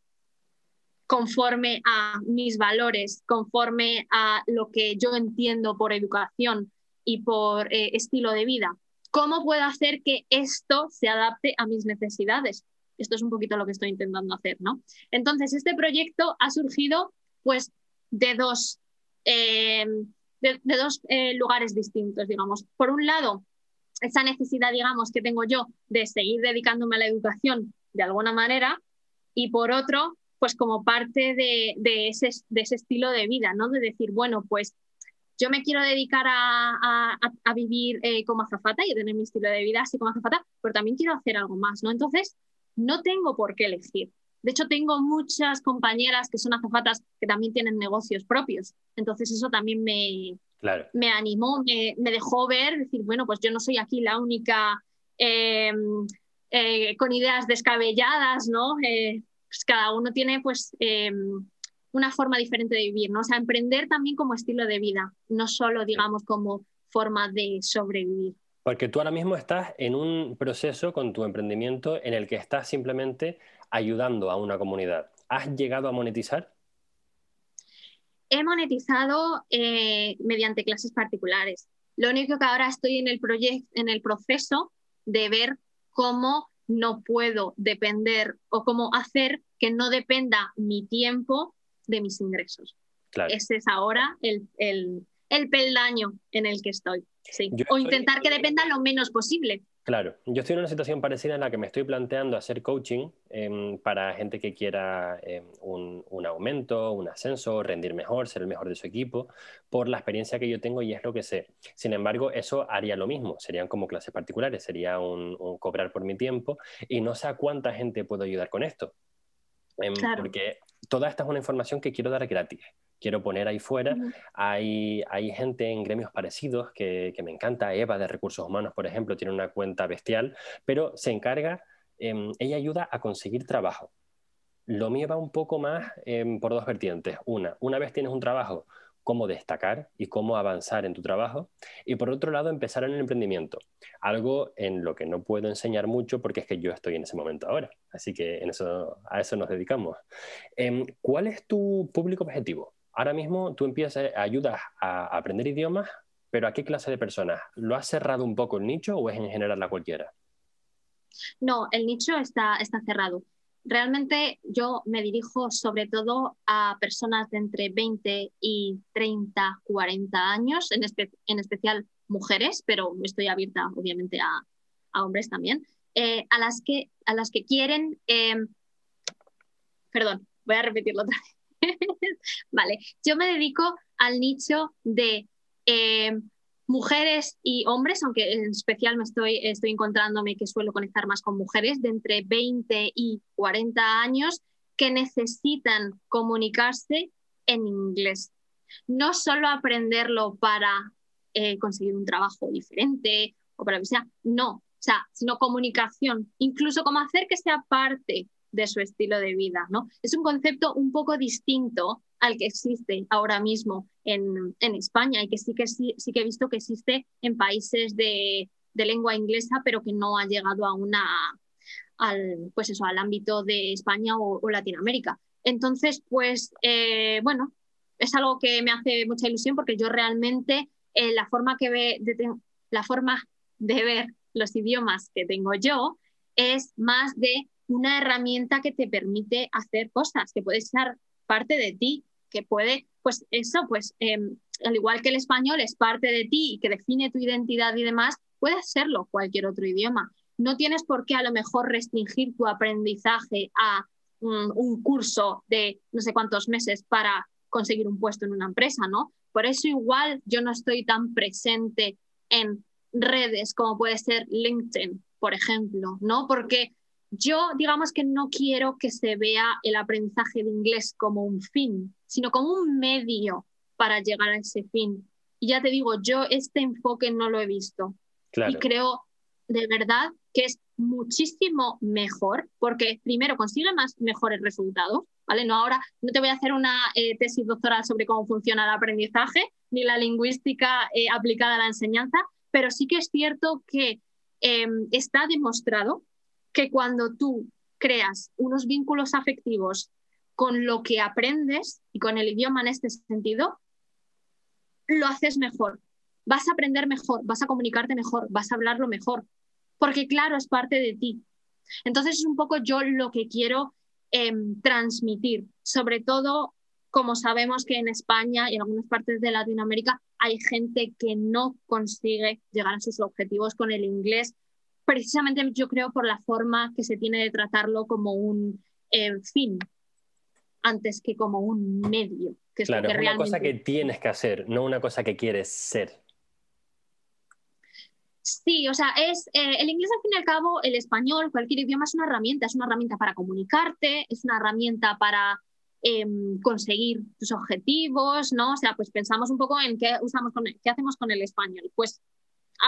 conforme a mis valores, conforme a lo que yo entiendo por educación y por eh, estilo de vida? ¿Cómo puedo hacer que esto se adapte a mis necesidades? Esto es un poquito lo que estoy intentando hacer, ¿no? Entonces, este proyecto ha surgido pues de dos, eh, de, dos eh, lugares distintos, digamos. Por un lado, esa necesidad, digamos, que tengo yo de seguir dedicándome a la educación de alguna manera, y por otro, pues como parte de, ese, de ese, estilo de vida, ¿no? De decir, bueno, pues yo me quiero dedicar a, a, vivir eh, como azafata y a tener mi estilo de vida así como azafata, pero también quiero hacer algo más, ¿no? Entonces, no tengo por qué elegir. De hecho, tengo muchas compañeras que son azafatas que también tienen negocios propios. Entonces, eso también me, me animó, me, dejó ver, decir, bueno, pues yo no soy aquí la única em, eh, con ideas descabelladas, ¿no? Pues cada uno tiene, pues, em, una forma diferente de vivir, ¿no? O sea, emprender también como estilo de vida, no solo, digamos, como forma de sobrevivir. Porque tú ahora mismo estás en un proceso con tu emprendimiento en el que estás simplemente ayudando a una comunidad. ¿Has llegado a monetizar? He monetizado eh, mediante clases particulares. Lo único que ahora estoy en el, en el proceso de ver cómo no puedo depender o cómo hacer que no dependa mi tiempo de mis ingresos. Ese es ahora el, el peldaño en el que estoy. Sí. O intentar que dependa lo menos posible. Claro, yo estoy en una situación parecida en la que me estoy planteando hacer coaching em, para gente que quiera em, un, un, aumento, un ascenso, rendir mejor, ser el mejor de su equipo, por la experiencia que yo tengo y es lo que sé. Sin embargo, eso haría lo mismo, serían como clases particulares, sería un, cobrar por mi tiempo y no sé a cuánta gente puedo ayudar con esto. Em, porque toda esta es una información que quiero dar gratis quiero poner ahí fuera. hay, hay gente en gremios parecidos que, que, me encanta. Eva de Recursos Humanos, por ejemplo, tiene una cuenta bestial, pero se encarga, em, ella ayuda a conseguir trabajo. Lo mío va un poco más em, por dos vertientes. Una, una vez tienes un trabajo cómo destacar y cómo avanzar en tu trabajo. Y por otro lado, empezar en el emprendimiento, algo en lo que no puedo enseñar mucho porque es que yo estoy en ese momento ahora. Así que en eso, a eso nos dedicamos. Em, ¿Cuál es tu público objetivo? Ahora mismo tú empiezas, ayudas a aprender idiomas, pero ¿a qué clase de personas? ¿Lo has cerrado un poco el nicho o es en general a cualquiera? No, el nicho está, está cerrado. Realmente yo me dirijo sobre todo a personas de entre 20 y 30, 40 años, en, especial mujeres, pero estoy abierta obviamente a, hombres también, eh, a, las que, a las que quieren, em, perdón, voy a repetirlo otra vez. Vale, yo me dedico al nicho de em, mujeres y hombres, aunque en especial me estoy, estoy encontrándome que suelo conectar más con mujeres de entre 20 y 40 años que necesitan comunicarse en inglés. No solo aprenderlo para eh, conseguir un trabajo diferente o para que sea, no, o sea, sino comunicación, incluso como hacer que sea parte de su estilo de vida, ¿no? Es un concepto un poco distinto al que existe ahora mismo en, España y que sí que, sí, que he visto que existe en países de, lengua inglesa, pero que no ha llegado a una, al, pues eso, al ámbito de España o, Latinoamérica. Entonces, pues eh, bueno, es algo que me hace mucha ilusión porque yo realmente eh, la, forma que ve, de, la forma de ver los idiomas que tengo yo es más de una herramienta que te permite hacer cosas, que puede ser parte de ti, que puede, pues eso, pues em, al igual que el español es parte de ti y que define tu identidad y demás, puede serlo cualquier otro idioma. No tienes por qué a lo mejor restringir tu aprendizaje a un curso de no sé cuántos meses para conseguir un puesto en una empresa, ¿no? Por eso igual yo no estoy tan presente en redes como puede ser LinkedIn, por ejemplo, ¿no? Porque yo, digamos que no quiero que se vea el aprendizaje de inglés como un fin, sino como un medio para llegar a ese fin. Y ya te digo, yo este enfoque no lo he visto. Y creo de verdad que es muchísimo mejor porque primero consigue más mejores resultados, ¿vale? No ahora no te voy a hacer una eh, tesis doctoral sobre cómo funciona el aprendizaje ni la lingüística eh, aplicada a la enseñanza, pero sí que es cierto que em, está demostrado que cuando tú creas unos vínculos afectivos con lo que aprendes y con el idioma en este sentido, lo haces mejor. Vas a aprender mejor, vas a comunicarte mejor, vas a hablarlo mejor, porque claro, es parte de ti. Entonces es un poco yo lo que quiero em, transmitir, sobre todo como sabemos que en España y en algunas partes de Latinoamérica hay gente que no consigue llegar a sus objetivos con el inglés precisamente yo creo por la forma que se tiene de tratarlo como un eh, fin antes que como un medio. Que es claro, es una cosa que tienes que hacer, no una cosa que quieres ser. Sí, o sea, es eh, el inglés al fin y al cabo, el español, cualquier idioma es una herramienta, es una herramienta para comunicarte, es una herramienta para em, conseguir tus objetivos, ¿no? O sea, pues pensamos un poco en qué usamos con qué hacemos con el español. Pues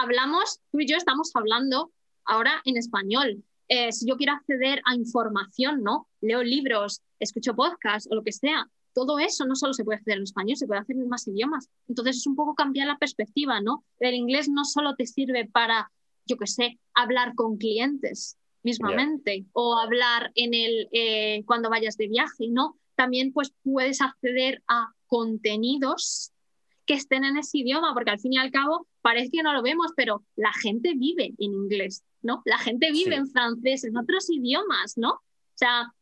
hablamos, tú y yo estamos hablando ahora en español. Eh, si yo quiero acceder a información, ¿no? Leo libros, escucho podcasts o lo que sea. Todo eso no solo se puede hacer en español, se puede hacer en más idiomas. Entonces es un poco cambiar la perspectiva, ¿no? El inglés no solo te sirve para, yo qué sé, hablar con clientes mismamente o hablar en el eh, cuando vayas de viaje, ¿no? También pues puedes acceder a contenidos que estén en ese idioma, porque al fin y al cabo parece que no lo vemos, pero la gente vive en inglés. ¿no? La gente vive en francés, en otros idiomas, ¿no? O sea,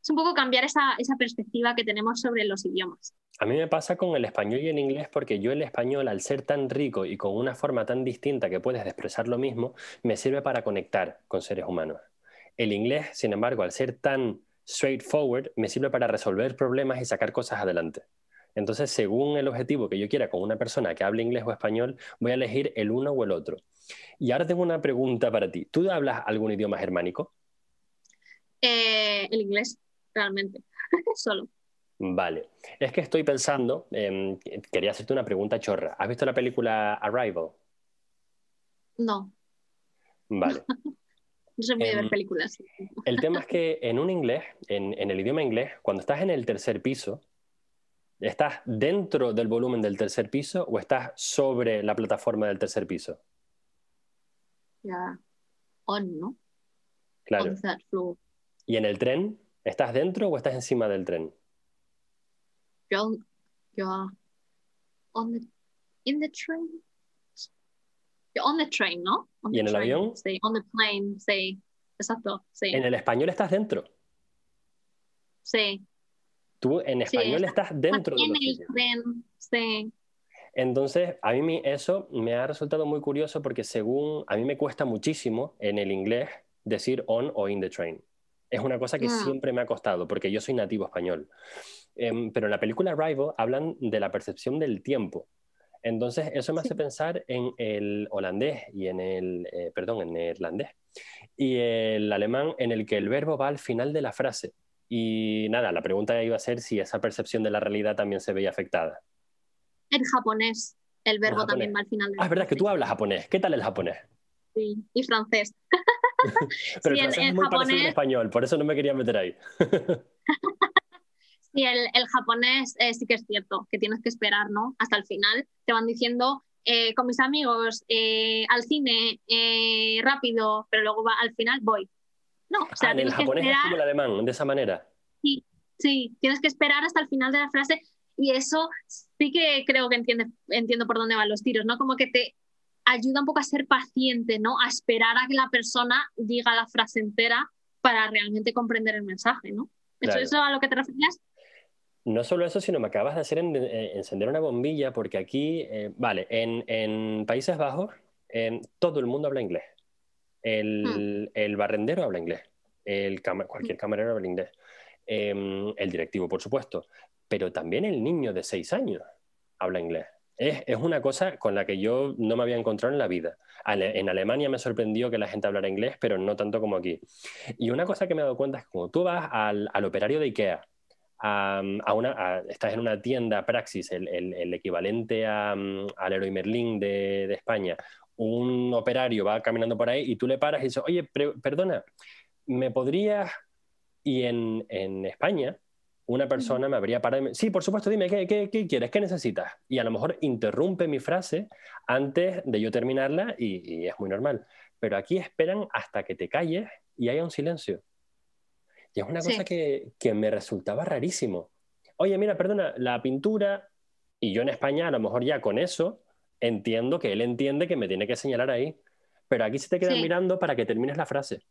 es un poco cambiar esa, perspectiva que tenemos sobre los idiomas. A mí me pasa con el español y el inglés porque yo el español, al ser tan rico y con una forma tan distinta que puedes expresar lo mismo, me sirve para conectar con seres humanos. El inglés, sin embargo, al ser tan straightforward, me sirve para resolver problemas y sacar cosas adelante. Entonces, según el objetivo que yo quiera con una persona que hable inglés o español, voy a elegir el uno o el otro. Y ahora tengo una pregunta para ti. ¿Tú hablas algún idioma germánico? Eh, el inglés, realmente, [LAUGHS] solo. Vale. Es que estoy pensando, quería hacerte una pregunta chorra. ¿Has visto la película Arrival? No. Vale. [LAUGHS] no sé muy ver em, películas. El tema es que en un inglés, en, el idioma inglés, cuando estás en el tercer piso, ¿Estás dentro del volumen del tercer piso o estás sobre la plataforma del tercer piso? Ya. On, ¿no? Claro. On that floor. ¿Y en el tren? ¿Estás dentro o estás encima del tren? You're, you're on the, in the train. You're on the train, ¿no? On ¿Y en el train, avión? Sí, on the plane, sí. Exacto, sí. En el español estás dentro. Sí. Tú en Sí, español está- estás dentro de los tren, sí. Entonces, a mí eso me ha resultado muy curioso porque según a mí me cuesta muchísimo en el inglés decir on o in the train. Es una cosa que Mm. siempre me ha costado porque yo soy nativo español. Em, pero en la película Arrival hablan de la percepción del tiempo. Entonces, eso me hace Sí. pensar en el holandés y en el, eh, perdón, en el irlandés y el alemán en el que el verbo va al final de la frase. Y nada, la pregunta iba a ser si esa percepción de la realidad también se veía afectada. En japonés, el verbo japonés. también va al final. de Ah, es verdad que tú hablas japonés. ¿Qué tal el japonés? Sí, y francés. [LAUGHS] Pero Sí, el francés es muy parecido al japonés- español, por eso no me quería meter ahí. [LAUGHS] Sí, el, el japonés eh, sí que es cierto, que tienes que esperar, ¿no? Hasta el final. Te van diciendo, eh, con mis amigos, eh, al cine, rápido, pero luego va, al final voy. No, o sea, Ah, en el japonés es como el alemán, de esa manera. Sí, tienes que esperar hasta el final de la frase y eso sí que creo que entiende, entiendo por dónde van los tiros, ¿no? Como que te ayuda un poco a ser paciente, ¿no? A esperar a que la persona diga la frase entera para realmente comprender el mensaje, ¿no? ¿Eso Claro. es a lo que te referías? No solo eso, sino me acabas de hacer en- eh, encender una bombilla porque aquí, eh, vale, en, en Países Bajos eh, todo el mundo habla inglés. El, el barrendero habla inglés. El cualquier camarero habla inglés. Eh, el directivo, por supuesto. Pero también el niño de seis años habla inglés. Es, es una cosa con la que yo no me había encontrado en la vida. Ale- En Alemania me sorprendió que la gente hablara inglés, pero no tanto como aquí. Y una cosa que me he dado cuenta es que cuando tú vas al, al operario de IKEA, a, a una, a- estás en una tienda Praxis, el, el- el equivalente a, mm, al Leroy Merlin de, de España, un operario va caminando por ahí y tú le paras y dices, oye, perdona, ¿me podrías...? Y en, en España, una persona me habría parado y me, sí, por supuesto, dime, ¿qué, qué, qué quieres? ¿Qué necesitas? Y a lo mejor interrumpe mi frase antes de yo terminarla y, y es muy normal. Pero aquí esperan hasta que te calles y haya un silencio. Y es una Sí. cosa que, que me resultaba rarísimo. Oye, mira, perdona, la pintura, y yo en España a lo mejor ya con eso entiendo que él entiende que me tiene que señalar ahí. Pero aquí se te quedan Sí. mirando para que termines la frase.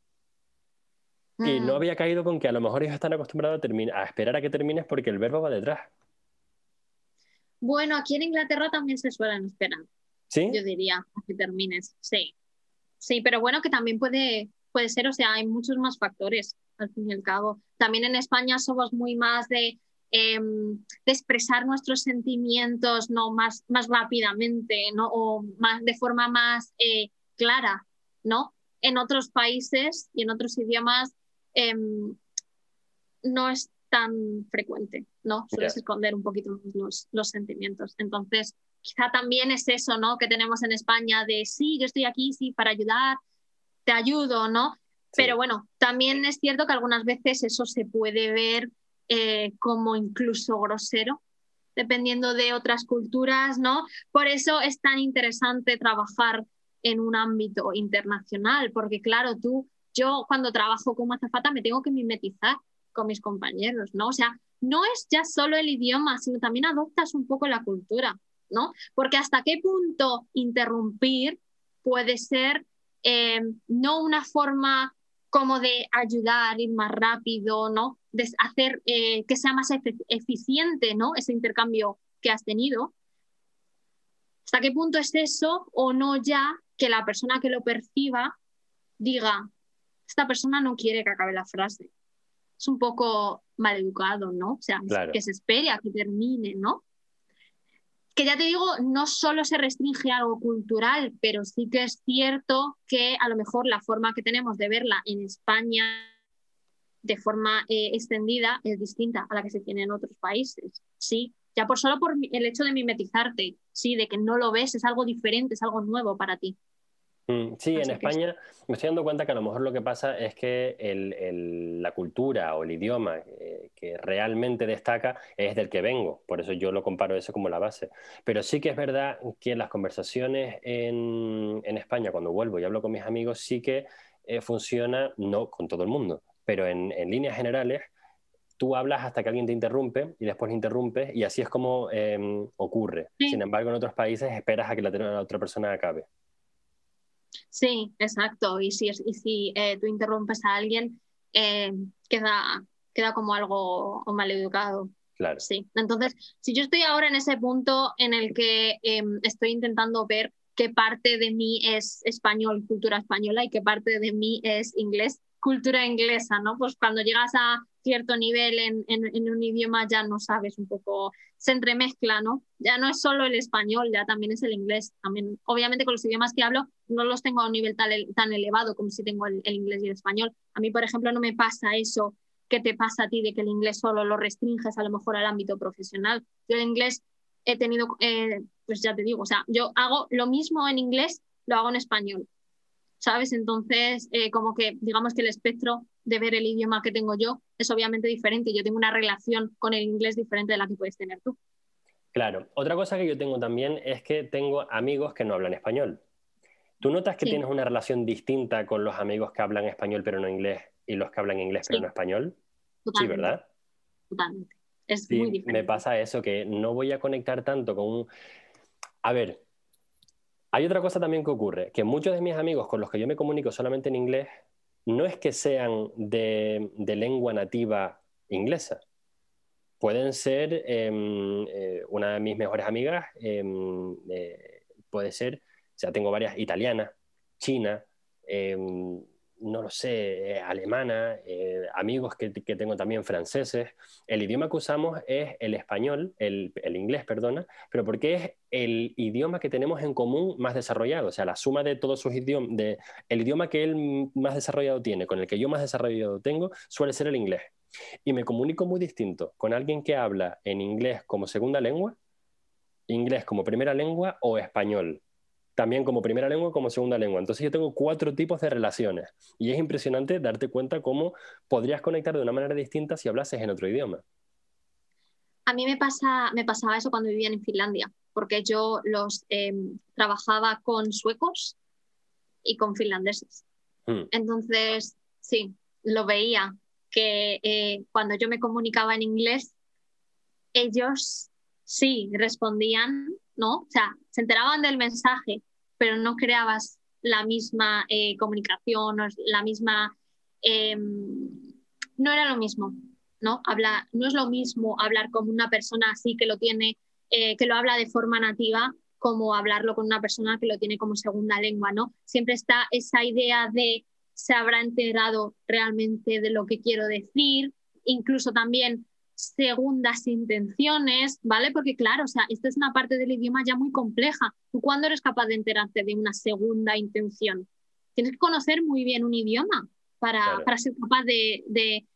Y Mm. no había caído con que a lo mejor ellos están acostumbrados a, a esperar a que termines porque el verbo va detrás. Bueno, aquí en Inglaterra también se suelen esperar, ¿Sí? yo diría, a que termines. Sí. Sí, pero bueno, que también puede, puede ser, o sea, hay muchos más factores, al fin y al cabo. También en España somos muy más de, em, de expresar nuestros sentimientos no más, más rápidamente, ¿no? O más, de forma más eh, clara, ¿no? En otros países y en otros idiomas em, no es tan frecuente, ¿no? Sueles esconder un poquito los, los sentimientos. Entonces, quizá también es eso, ¿no? Que tenemos en España de, sí, yo estoy aquí, sí, para ayudar, te ayudo, ¿no? Pero bueno, también es cierto que algunas veces eso se puede ver eh, como incluso grosero, dependiendo de otras culturas, ¿no? Por eso es tan interesante trabajar en un ámbito internacional, porque claro, tú, yo cuando trabajo como azafata me tengo que mimetizar con mis compañeros, ¿no? O sea, no es ya solo el idioma, sino también adoptas un poco la cultura, ¿no? Porque hasta qué punto interrumpir puede ser eh, no una forma como de ayudar, ir más rápido, ¿no? De hacer eh, que sea más eficiente, ¿no? Ese intercambio que has tenido. ¿Hasta qué punto es eso o no ya que la persona que lo perciba diga, esta persona no quiere que acabe la frase? Es un poco maleducado, ¿no? O sea, Claro. que se espere a que termine, ¿no? Que ya te digo, no solo se restringe a algo cultural, pero sí que es cierto que a lo mejor la forma que tenemos de verla en España de forma eh, extendida es distinta a la que se tiene en otros países. Sí, ya por solo por el hecho de mimetizarte, sí, de que no lo ves, es algo diferente, es algo nuevo para ti. Mm, sí, en España me estoy dando cuenta que a lo mejor lo que pasa es que la cultura o el idioma eh, que realmente destaca es del que vengo, por eso yo lo comparo eso como la base. Pero sí que es verdad que en las conversaciones en, España, cuando vuelvo y hablo con mis amigos, sí que eh, funciona, no con todo el mundo, pero en, líneas generales tú hablas hasta que alguien te interrumpe y después interrumpes y así es como em, ocurre. Sin embargo, en otros países esperas a que la otra persona acabe. Sí, exacto. Y si, y si eh, tú interrumpes a alguien, eh, queda, queda como algo maleducado. Claro. Sí. Entonces, si yo estoy ahora en ese punto en el que em, estoy intentando ver qué parte de mí es español, cultura española, y qué parte de mí es inglés, cultura inglesa, ¿no? Pues cuando llegas a cierto nivel en, un idioma ya no sabes un poco, se entremezcla, ¿no? Ya no es solo el español, ya también es el inglés. También, obviamente con los idiomas que hablo no los tengo a un nivel tan, tan elevado como si tengo el, inglés y el español. A mí, por ejemplo, no me pasa eso que te pasa a ti de que el inglés solo lo restringes a lo mejor al ámbito profesional. Yo el inglés he tenido, eh, pues ya te digo, o sea, yo hago lo mismo en inglés, lo hago en español. ¿Sabes? Entonces, eh, como que digamos que el espectro de ver el idioma que tengo yo es obviamente diferente. Yo tengo una relación con el inglés diferente de la que puedes tener tú. Claro. Otra cosa que yo tengo también es que tengo amigos que no hablan español. ¿Tú notas que tienes una relación distinta con los amigos que hablan español pero no inglés y los que hablan inglés pero no español? Sí, ¿verdad? Totalmente. Es muy diferente. Me pasa eso, que no voy a conectar tanto con un... A ver, hay otra cosa también que ocurre, que muchos de mis amigos con los que yo me comunico solamente en inglés, no es que sean de, lengua nativa inglesa. Pueden ser em, eh, una de mis mejores amigas, em, eh, puede ser, o sea, tengo varias italianas, china, em, no lo sé, eh, alemana, eh, amigos que, tengo también franceses. El idioma que usamos es el español, el, inglés, perdona, pero porque es el idioma que tenemos en común más desarrollado, o sea, la suma de todos sus idiomas, el idioma que él más desarrollado tiene, con el que yo más desarrollado tengo, suele ser el inglés. Y me comunico muy distinto con alguien que habla en inglés como segunda lengua, inglés como primera lengua o español también como primera lengua como segunda lengua. Entonces yo tengo cuatro tipos de relaciones y es impresionante darte cuenta cómo podrías conectar de una manera distinta si hablases en otro idioma. A mí me, pasa, me pasaba eso cuando vivía en Finlandia, porque yo los em, trabajaba con suecos y con finlandeses. Hmm. Entonces, sí, lo veía que eh, cuando yo me comunicaba en inglés, ellos sí respondían ¿no? O sea, se enteraban del mensaje, pero no creabas la misma eh, comunicación, la misma... Em, no era lo mismo, ¿no? Habla, no es lo mismo hablar con una persona así que lo tiene, eh, que lo habla de forma nativa, como hablarlo con una persona que lo tiene como segunda lengua, ¿no? Siempre está esa idea de se habrá enterado realmente de lo que quiero decir, incluso también segundas intenciones, ¿vale? Porque claro, o sea, esta es una parte del idioma ya muy compleja. ¿Tú cuándo eres capaz de enterarte de una segunda intención? Tienes que conocer muy bien un idioma para, para ser capaz de, de,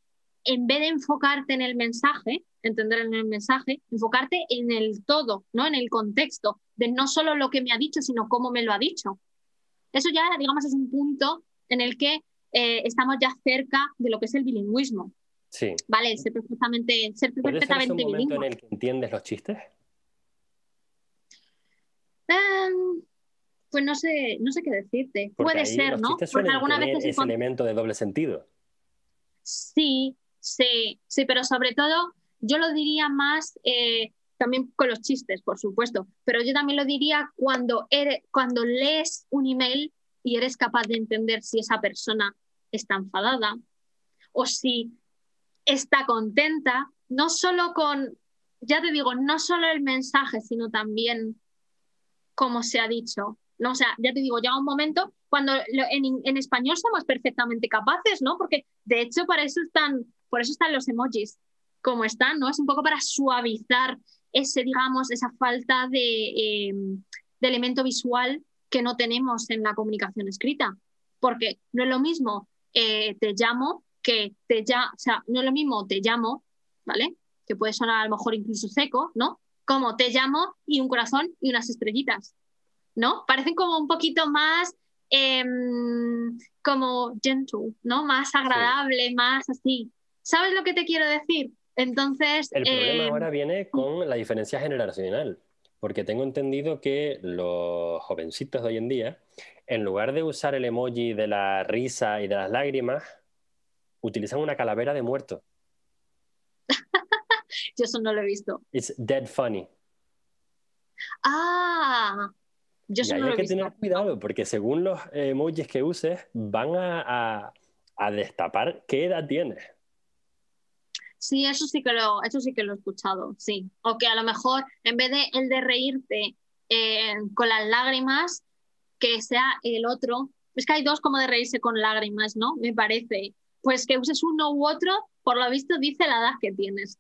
en vez de enfocarte en el mensaje, entender en el mensaje, enfocarte en el todo, ¿no? En el contexto, de no solo lo que me ha dicho, sino cómo me lo ha dicho. Eso ya, digamos, es un punto en el que eh, estamos ya cerca de lo que es el bilingüismo. Sí. Vale, ser perfectamente, ser perfectamente ser un momento en el que entiendes los chistes? Em, pues no sé, no sé qué decirte. Puede ser, ¿no? Porque alguna vez ese elemento de doble sentido. Sí, sí, sí, pero sobre todo yo lo diría más eh, también con los chistes, por supuesto, pero yo también lo diría cuando, eres, cuando lees un email y eres capaz de entender si esa persona está enfadada o si está contenta, no solo con, ya te digo, no solo el mensaje, sino también como se ha dicho. No, o sea, ya te digo, llega un momento cuando en, español somos perfectamente capaces, ¿no? Porque de hecho para eso están, por eso están los emojis como están, ¿no? Es un poco para suavizar ese, digamos, esa falta de, em, de elemento visual que no tenemos en la comunicación escrita. Porque no es lo mismo eh, te llamo que te ya, o sea, no es lo mismo te llamo, ¿vale? Que puede sonar a lo mejor incluso seco, ¿no? Como te llamo y un corazón y unas estrellitas, ¿no? Parecen como un poquito más em, como gentle, ¿no? Más agradable, más así. ¿Sabes lo que te quiero decir? Entonces... El problema em, ahora viene con la diferencia generacional, porque tengo entendido que los jovencitos de hoy en día, en lugar de usar el emoji de la risa y de las lágrimas, utilizan una calavera de muerto. [LAUGHS] Yo eso no lo he visto. It's dead funny. Ah, yo y no hay que visto. tener cuidado, porque según los emojis que uses, van a, a- a destapar qué edad tienes. Sí, eso sí que lo, eso sí que lo he escuchado, sí. O que a lo mejor en vez de el de reírte eh, con las lágrimas, que sea el otro. Es que hay dos como de reírse con lágrimas, ¿no? Me parece. Pues que uses uno u otro, por lo visto dice la edad que tienes.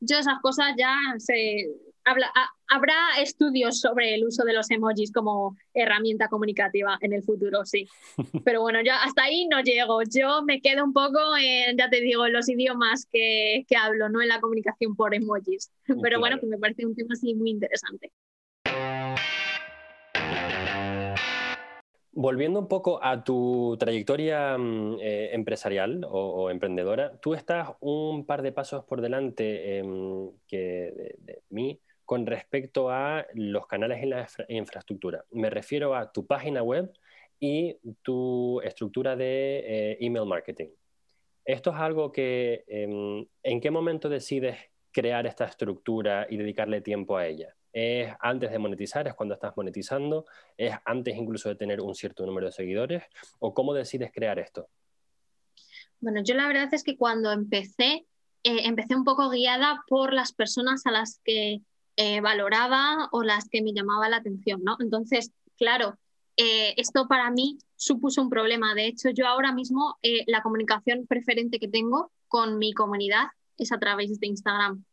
Yo esas cosas ya se... habla- ha- habrá estudios sobre el uso de los emojis como herramienta comunicativa en el futuro, sí. [LAUGHS] Pero bueno, yo hasta ahí no llego. Yo me quedo un poco en, ya te digo, en los idiomas que, que hablo, no en la comunicación por emojis. Pero bueno, Claro. que me parece un tema así muy interesante. Volviendo un poco a tu trayectoria mm, eh, empresarial o, emprendedora, tú estás un par de pasos por delante em, que de, mí con respecto a los canales en la infra- infraestructura. Me refiero a tu página web y tu estructura de eh, email marketing. Esto es algo que, em, ¿en qué momento decides crear esta estructura y dedicarle tiempo a ella? ¿Es antes de monetizar? ¿Es cuando estás monetizando? ¿Es antes incluso de tener un cierto número de seguidores? ¿O cómo decides crear esto? Bueno, yo la verdad es que cuando empecé, eh, empecé un poco guiada por las personas a las que eh, valoraba o las que me llamaba la atención, ¿no? Entonces, claro, eh, esto para mí supuso un problema. De hecho, yo ahora mismo la comunicación preferente que tengo con mi comunidad es a través de Instagram.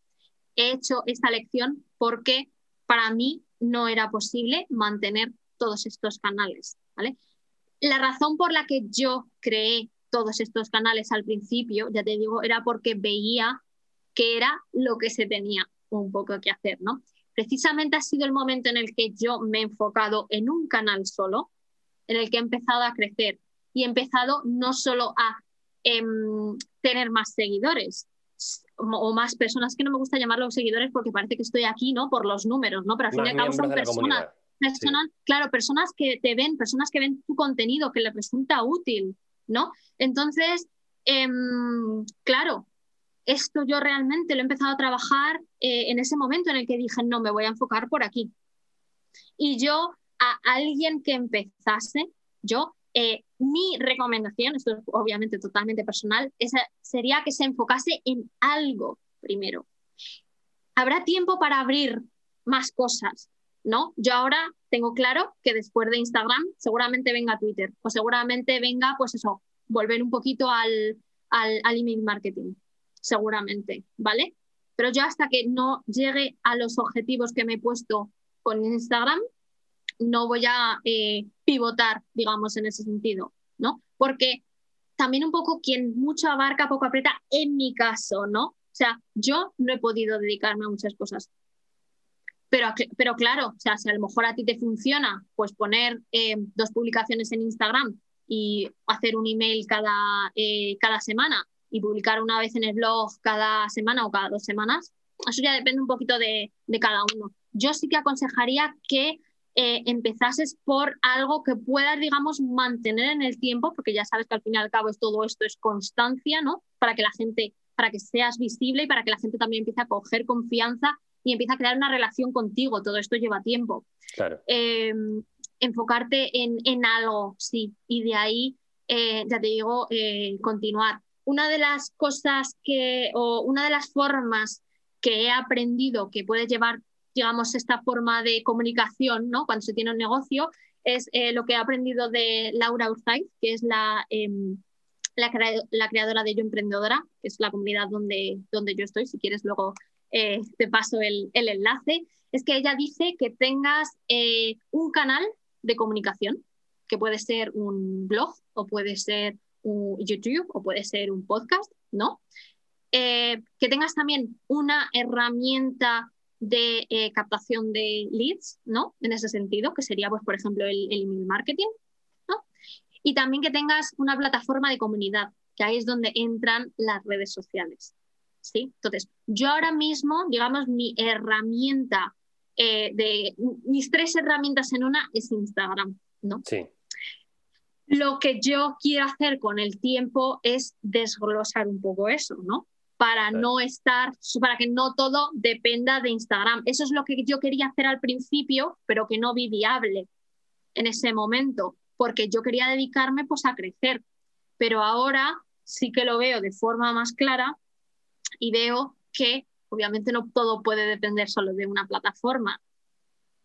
He hecho esta lección porque para mí no era posible mantener todos estos canales, ¿vale? La razón por la que yo creé todos estos canales al principio, ya te digo, era porque veía que era lo que se tenía un poco que hacer, ¿no? Precisamente ha sido el momento en el que yo me he enfocado en un canal solo, en el que he empezado a crecer y he empezado no solo a em, tener más seguidores o, más personas, que no me gusta llamarlos seguidores porque parece que estoy aquí, ¿no? Por los números, ¿no? Pero al fin y al cabo son personas, claro, personas que te ven, personas que ven tu contenido, que les resulta útil, ¿no? Entonces, em, claro, esto yo realmente lo he empezado a trabajar eh, en ese momento en el que dije, no, me voy a enfocar por aquí. Y yo, a alguien que empezase, yo, eh, mi recomendación, esto es obviamente totalmente personal, sería que se enfocase en algo primero. Habrá tiempo para abrir más cosas, ¿no? Yo ahora tengo claro que después de Instagram seguramente venga Twitter o seguramente venga, pues eso, volver un poquito al, al, al email marketing, seguramente, ¿vale? Pero yo hasta que no llegue a los objetivos que me he puesto con Instagram, no voy a eh, pivotar, digamos, en ese sentido, ¿no? Porque también un poco quien mucho abarca, poco aprieta, en mi caso, ¿no? O sea, yo no he podido dedicarme a muchas cosas. Pero, pero claro, o sea, si a lo mejor a ti te funciona, pues poner eh, dos publicaciones en Instagram y hacer un email cada, eh, cada semana y publicar una vez en el blog cada semana o cada dos semanas, eso ya depende un poquito de, de cada uno. Yo sí que aconsejaría que eh, empezases por algo que puedas, digamos, mantener en el tiempo, porque ya sabes que al fin y al cabo es todo esto es constancia, ¿no? Para que la gente, para que seas visible y para que la gente también empiece a coger confianza y empiece a crear una relación contigo. Todo esto lleva tiempo. Claro. Eh, enfocarte en, en, algo, sí, y de ahí, eh, ya te digo, eh, continuar. Una de las cosas que, o una de las formas que he aprendido que puede llevar digamos, esta forma de comunicación, ¿no? Cuando se tiene un negocio, es eh, lo que he aprendido de Laura Urzaiz, que es la, eh, la, crea la, creadora de Yo Emprendedora, que es la comunidad donde, donde yo estoy. Si quieres, luego eh, te paso el, el, enlace. Es que ella dice que tengas eh, un canal de comunicación, que puede ser un blog, o puede ser un YouTube, o puede ser un podcast, ¿no? Que tengas también una herramienta de eh, captación de leads, ¿no? En ese sentido, que sería, pues, por ejemplo, el, el email marketing, ¿no? Y también que tengas una plataforma de comunidad, que ahí es donde entran las redes sociales. ¿sí? Entonces, yo ahora mismo, digamos, mi herramienta eh, de mis tres herramientas en una es Instagram, ¿no? Sí. Lo que yo quiero hacer con el tiempo es desglosar un poco eso, ¿no? Para no estar, para que no todo dependa de Instagram. Eso es lo que yo quería hacer al principio, pero que no vi viable en ese momento, porque yo quería dedicarme pues a crecer. Pero ahora sí que lo veo de forma más clara y veo que obviamente no todo puede depender solo de una plataforma.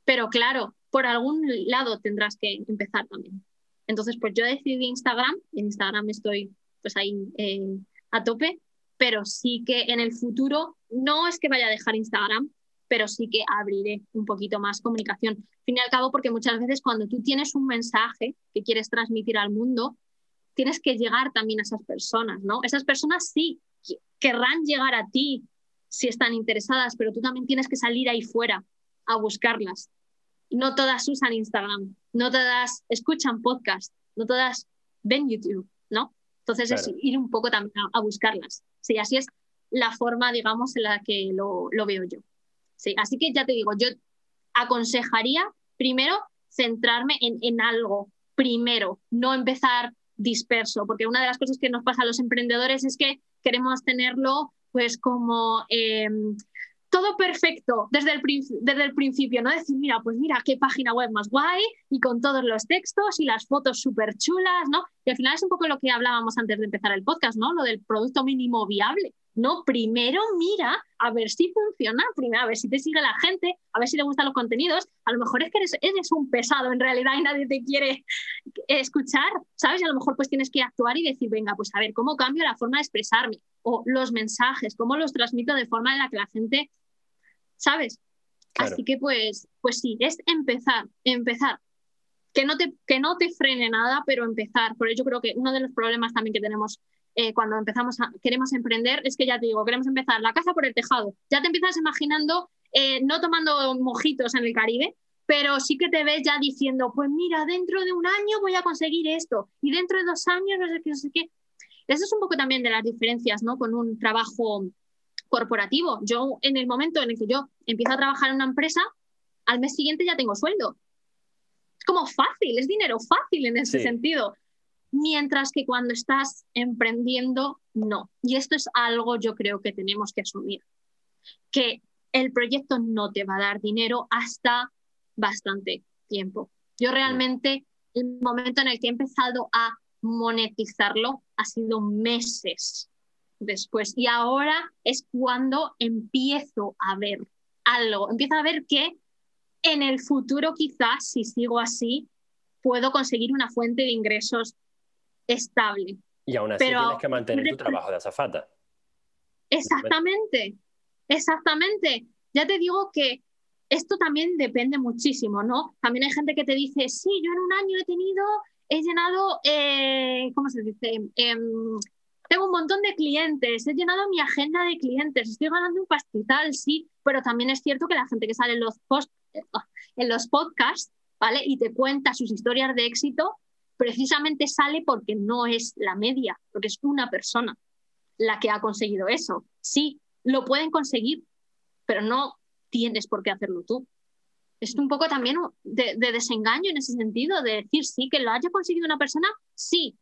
Pero claro, por algún lado tendrás que empezar también. Entonces, pues yo decidí Instagram, en Instagram estoy pues ahí eh, a tope, pero sí que en el futuro no es que vaya a dejar Instagram, pero sí que abriré un poquito más comunicación. Al fin y al cabo, porque muchas veces cuando tú tienes un mensaje que quieres transmitir al mundo, tienes que llegar también a esas personas, ¿no? Esas personas sí querrán llegar a ti si están interesadas, pero tú también tienes que salir ahí fuera a buscarlas no todas usan Instagram, no todas escuchan podcast, no todas ven YouTube, ¿no? Entonces es ir un poco también a, buscarlas. Sí, así es la forma, digamos, en la que lo, veo yo. Sí, así que ya te digo, yo aconsejaría primero centrarme en, algo, primero, no empezar disperso, porque una de las cosas que nos pasa a los emprendedores es que queremos tenerlo pues como em, todo perfecto desde el, desde el principio, ¿no? Decir, mira, pues mira, qué página web más guay y con todos los textos y las fotos súper chulas, ¿no? Y al final es un poco lo que hablábamos antes de empezar el podcast, ¿no? Lo del producto mínimo viable. No, primero mira a ver si funciona, primero a ver si te sigue la gente, a ver si le gustan los contenidos. A lo mejor es que eres, eres un pesado en realidad y nadie te quiere escuchar, ¿sabes? Y a lo mejor pues tienes que actuar y decir, venga, pues a ver, ¿cómo cambio la forma de expresarme? O los mensajes, ¿cómo los transmito de forma en la que la gente ¿sabes? Así que pues, pues sí, es empezar, empezar. Que no, te, que no te frene nada, pero empezar. Por ello creo que uno de los problemas también que tenemos eh, cuando empezamos a, queremos emprender es que ya te digo, queremos empezar la casa por el tejado. Ya te empiezas imaginando, eh, no tomando mojitos en el Caribe, pero sí que te ves ya diciendo, pues mira, dentro de un año voy a conseguir esto y dentro de dos años no sé qué, no sé qué. Eso es un poco también de las diferencias, ¿no? Con un trabajo corporativo. Yo, en el momento en el que yo empiezo a trabajar en una empresa, al mes siguiente ya tengo sueldo. Es como fácil, es dinero fácil en ese sentido. Mientras que cuando estás emprendiendo, no. Y esto es algo yo creo que tenemos que asumir. Que el proyecto no te va a dar dinero hasta bastante tiempo. Yo realmente, el momento en el que he empezado a monetizarlo ha sido meses después. Y ahora es cuando empiezo a ver algo, empiezo a ver que en el futuro quizás, si sigo así, puedo conseguir una fuente de ingresos estable. Y aún así tienes que mantener tu trabajo de azafata. Exactamente, exactamente. Ya te digo que esto también depende muchísimo, ¿no? También hay gente que te dice, sí, yo en un año he tenido, he llenado, eh, ¿cómo se dice? Em, tengo un montón de clientes, he llenado mi agenda de clientes, estoy ganando un pastizal, sí, pero también es cierto que la gente que sale en los, post, en los podcasts, ¿vale? Y te cuenta sus historias de éxito, precisamente sale porque no es la media, porque es una persona la que ha conseguido eso. Sí, lo pueden conseguir, pero no tienes por qué hacerlo tú. Es un poco también de, de desengaño en ese sentido, de decir, sí, que lo haya conseguido una persona, sí,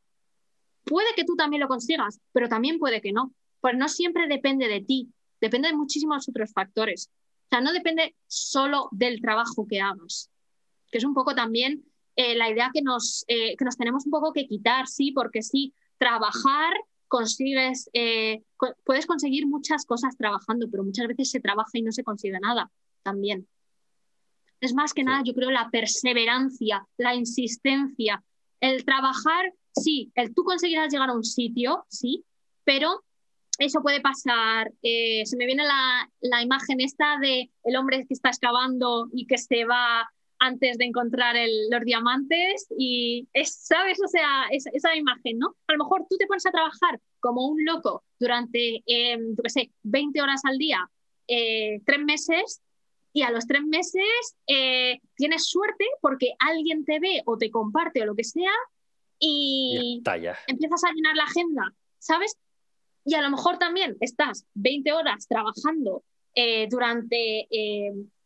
Puede que tú también lo consigas, pero también puede que no. Pues no siempre depende de ti, depende de muchísimos otros factores. O sea, no depende solo del trabajo que hagas, que es un poco también eh, la idea que nos, eh, que nos tenemos un poco que quitar, sí, porque sí, trabajar consigues, eh, puedes conseguir muchas cosas trabajando, pero muchas veces se trabaja y no se consigue nada también. Es más que nada, yo creo, la perseverancia, la insistencia, el trabajar sí, el tú conseguirás llegar a un sitio, sí, pero eso puede pasar. Eh, se me viene la, imagen esta de el hombre que está excavando y que se va antes de encontrar los diamantes y es, ¿sabes? O sea, esa imagen, ¿no? A lo mejor tú te pones a trabajar como un loco durante, eh, qué sé, 20 horas al día, eh, tres meses y a los tres meses tienes suerte porque alguien te ve o te comparte o lo que sea y empiezas a llenar la agenda, ¿sabes? Y a lo mejor también estás 20 horas trabajando eh, durante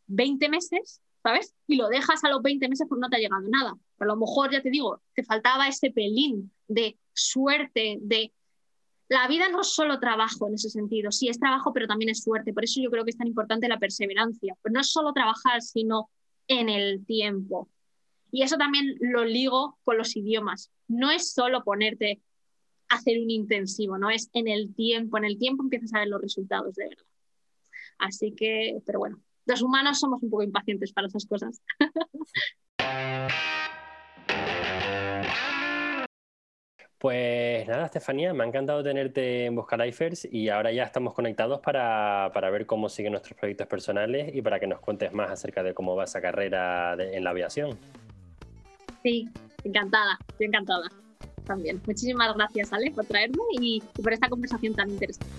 20 eh, meses, ¿sabes? Y lo dejas a los 20 meses porque no te ha llegado nada. a lo mejor, ya te digo, te faltaba ese pelín de suerte, de... La vida no es solo trabajo en ese sentido, sí es trabajo, pero también es suerte. Por eso yo creo que es tan importante la perseverancia. Pues no es solo trabajar, sino en el tiempo. Y eso también lo ligo con los idiomas. No es solo ponerte a hacer un intensivo, no es en el tiempo. En el tiempo empiezas a ver los resultados de verdad. Así que, pero bueno, los humanos somos un poco impacientes para esas cosas. [LAUGHS] Pues nada, Estefanía, me ha encantado tenerte en Buscalifers y ahora ya estamos conectados para, ver cómo siguen nuestros proyectos personales y para que nos cuentes más acerca de cómo va esa carrera en la aviación. Sí, encantada, estoy encantada también. Muchísimas gracias, Ale, por traerme y por esta conversación tan interesante.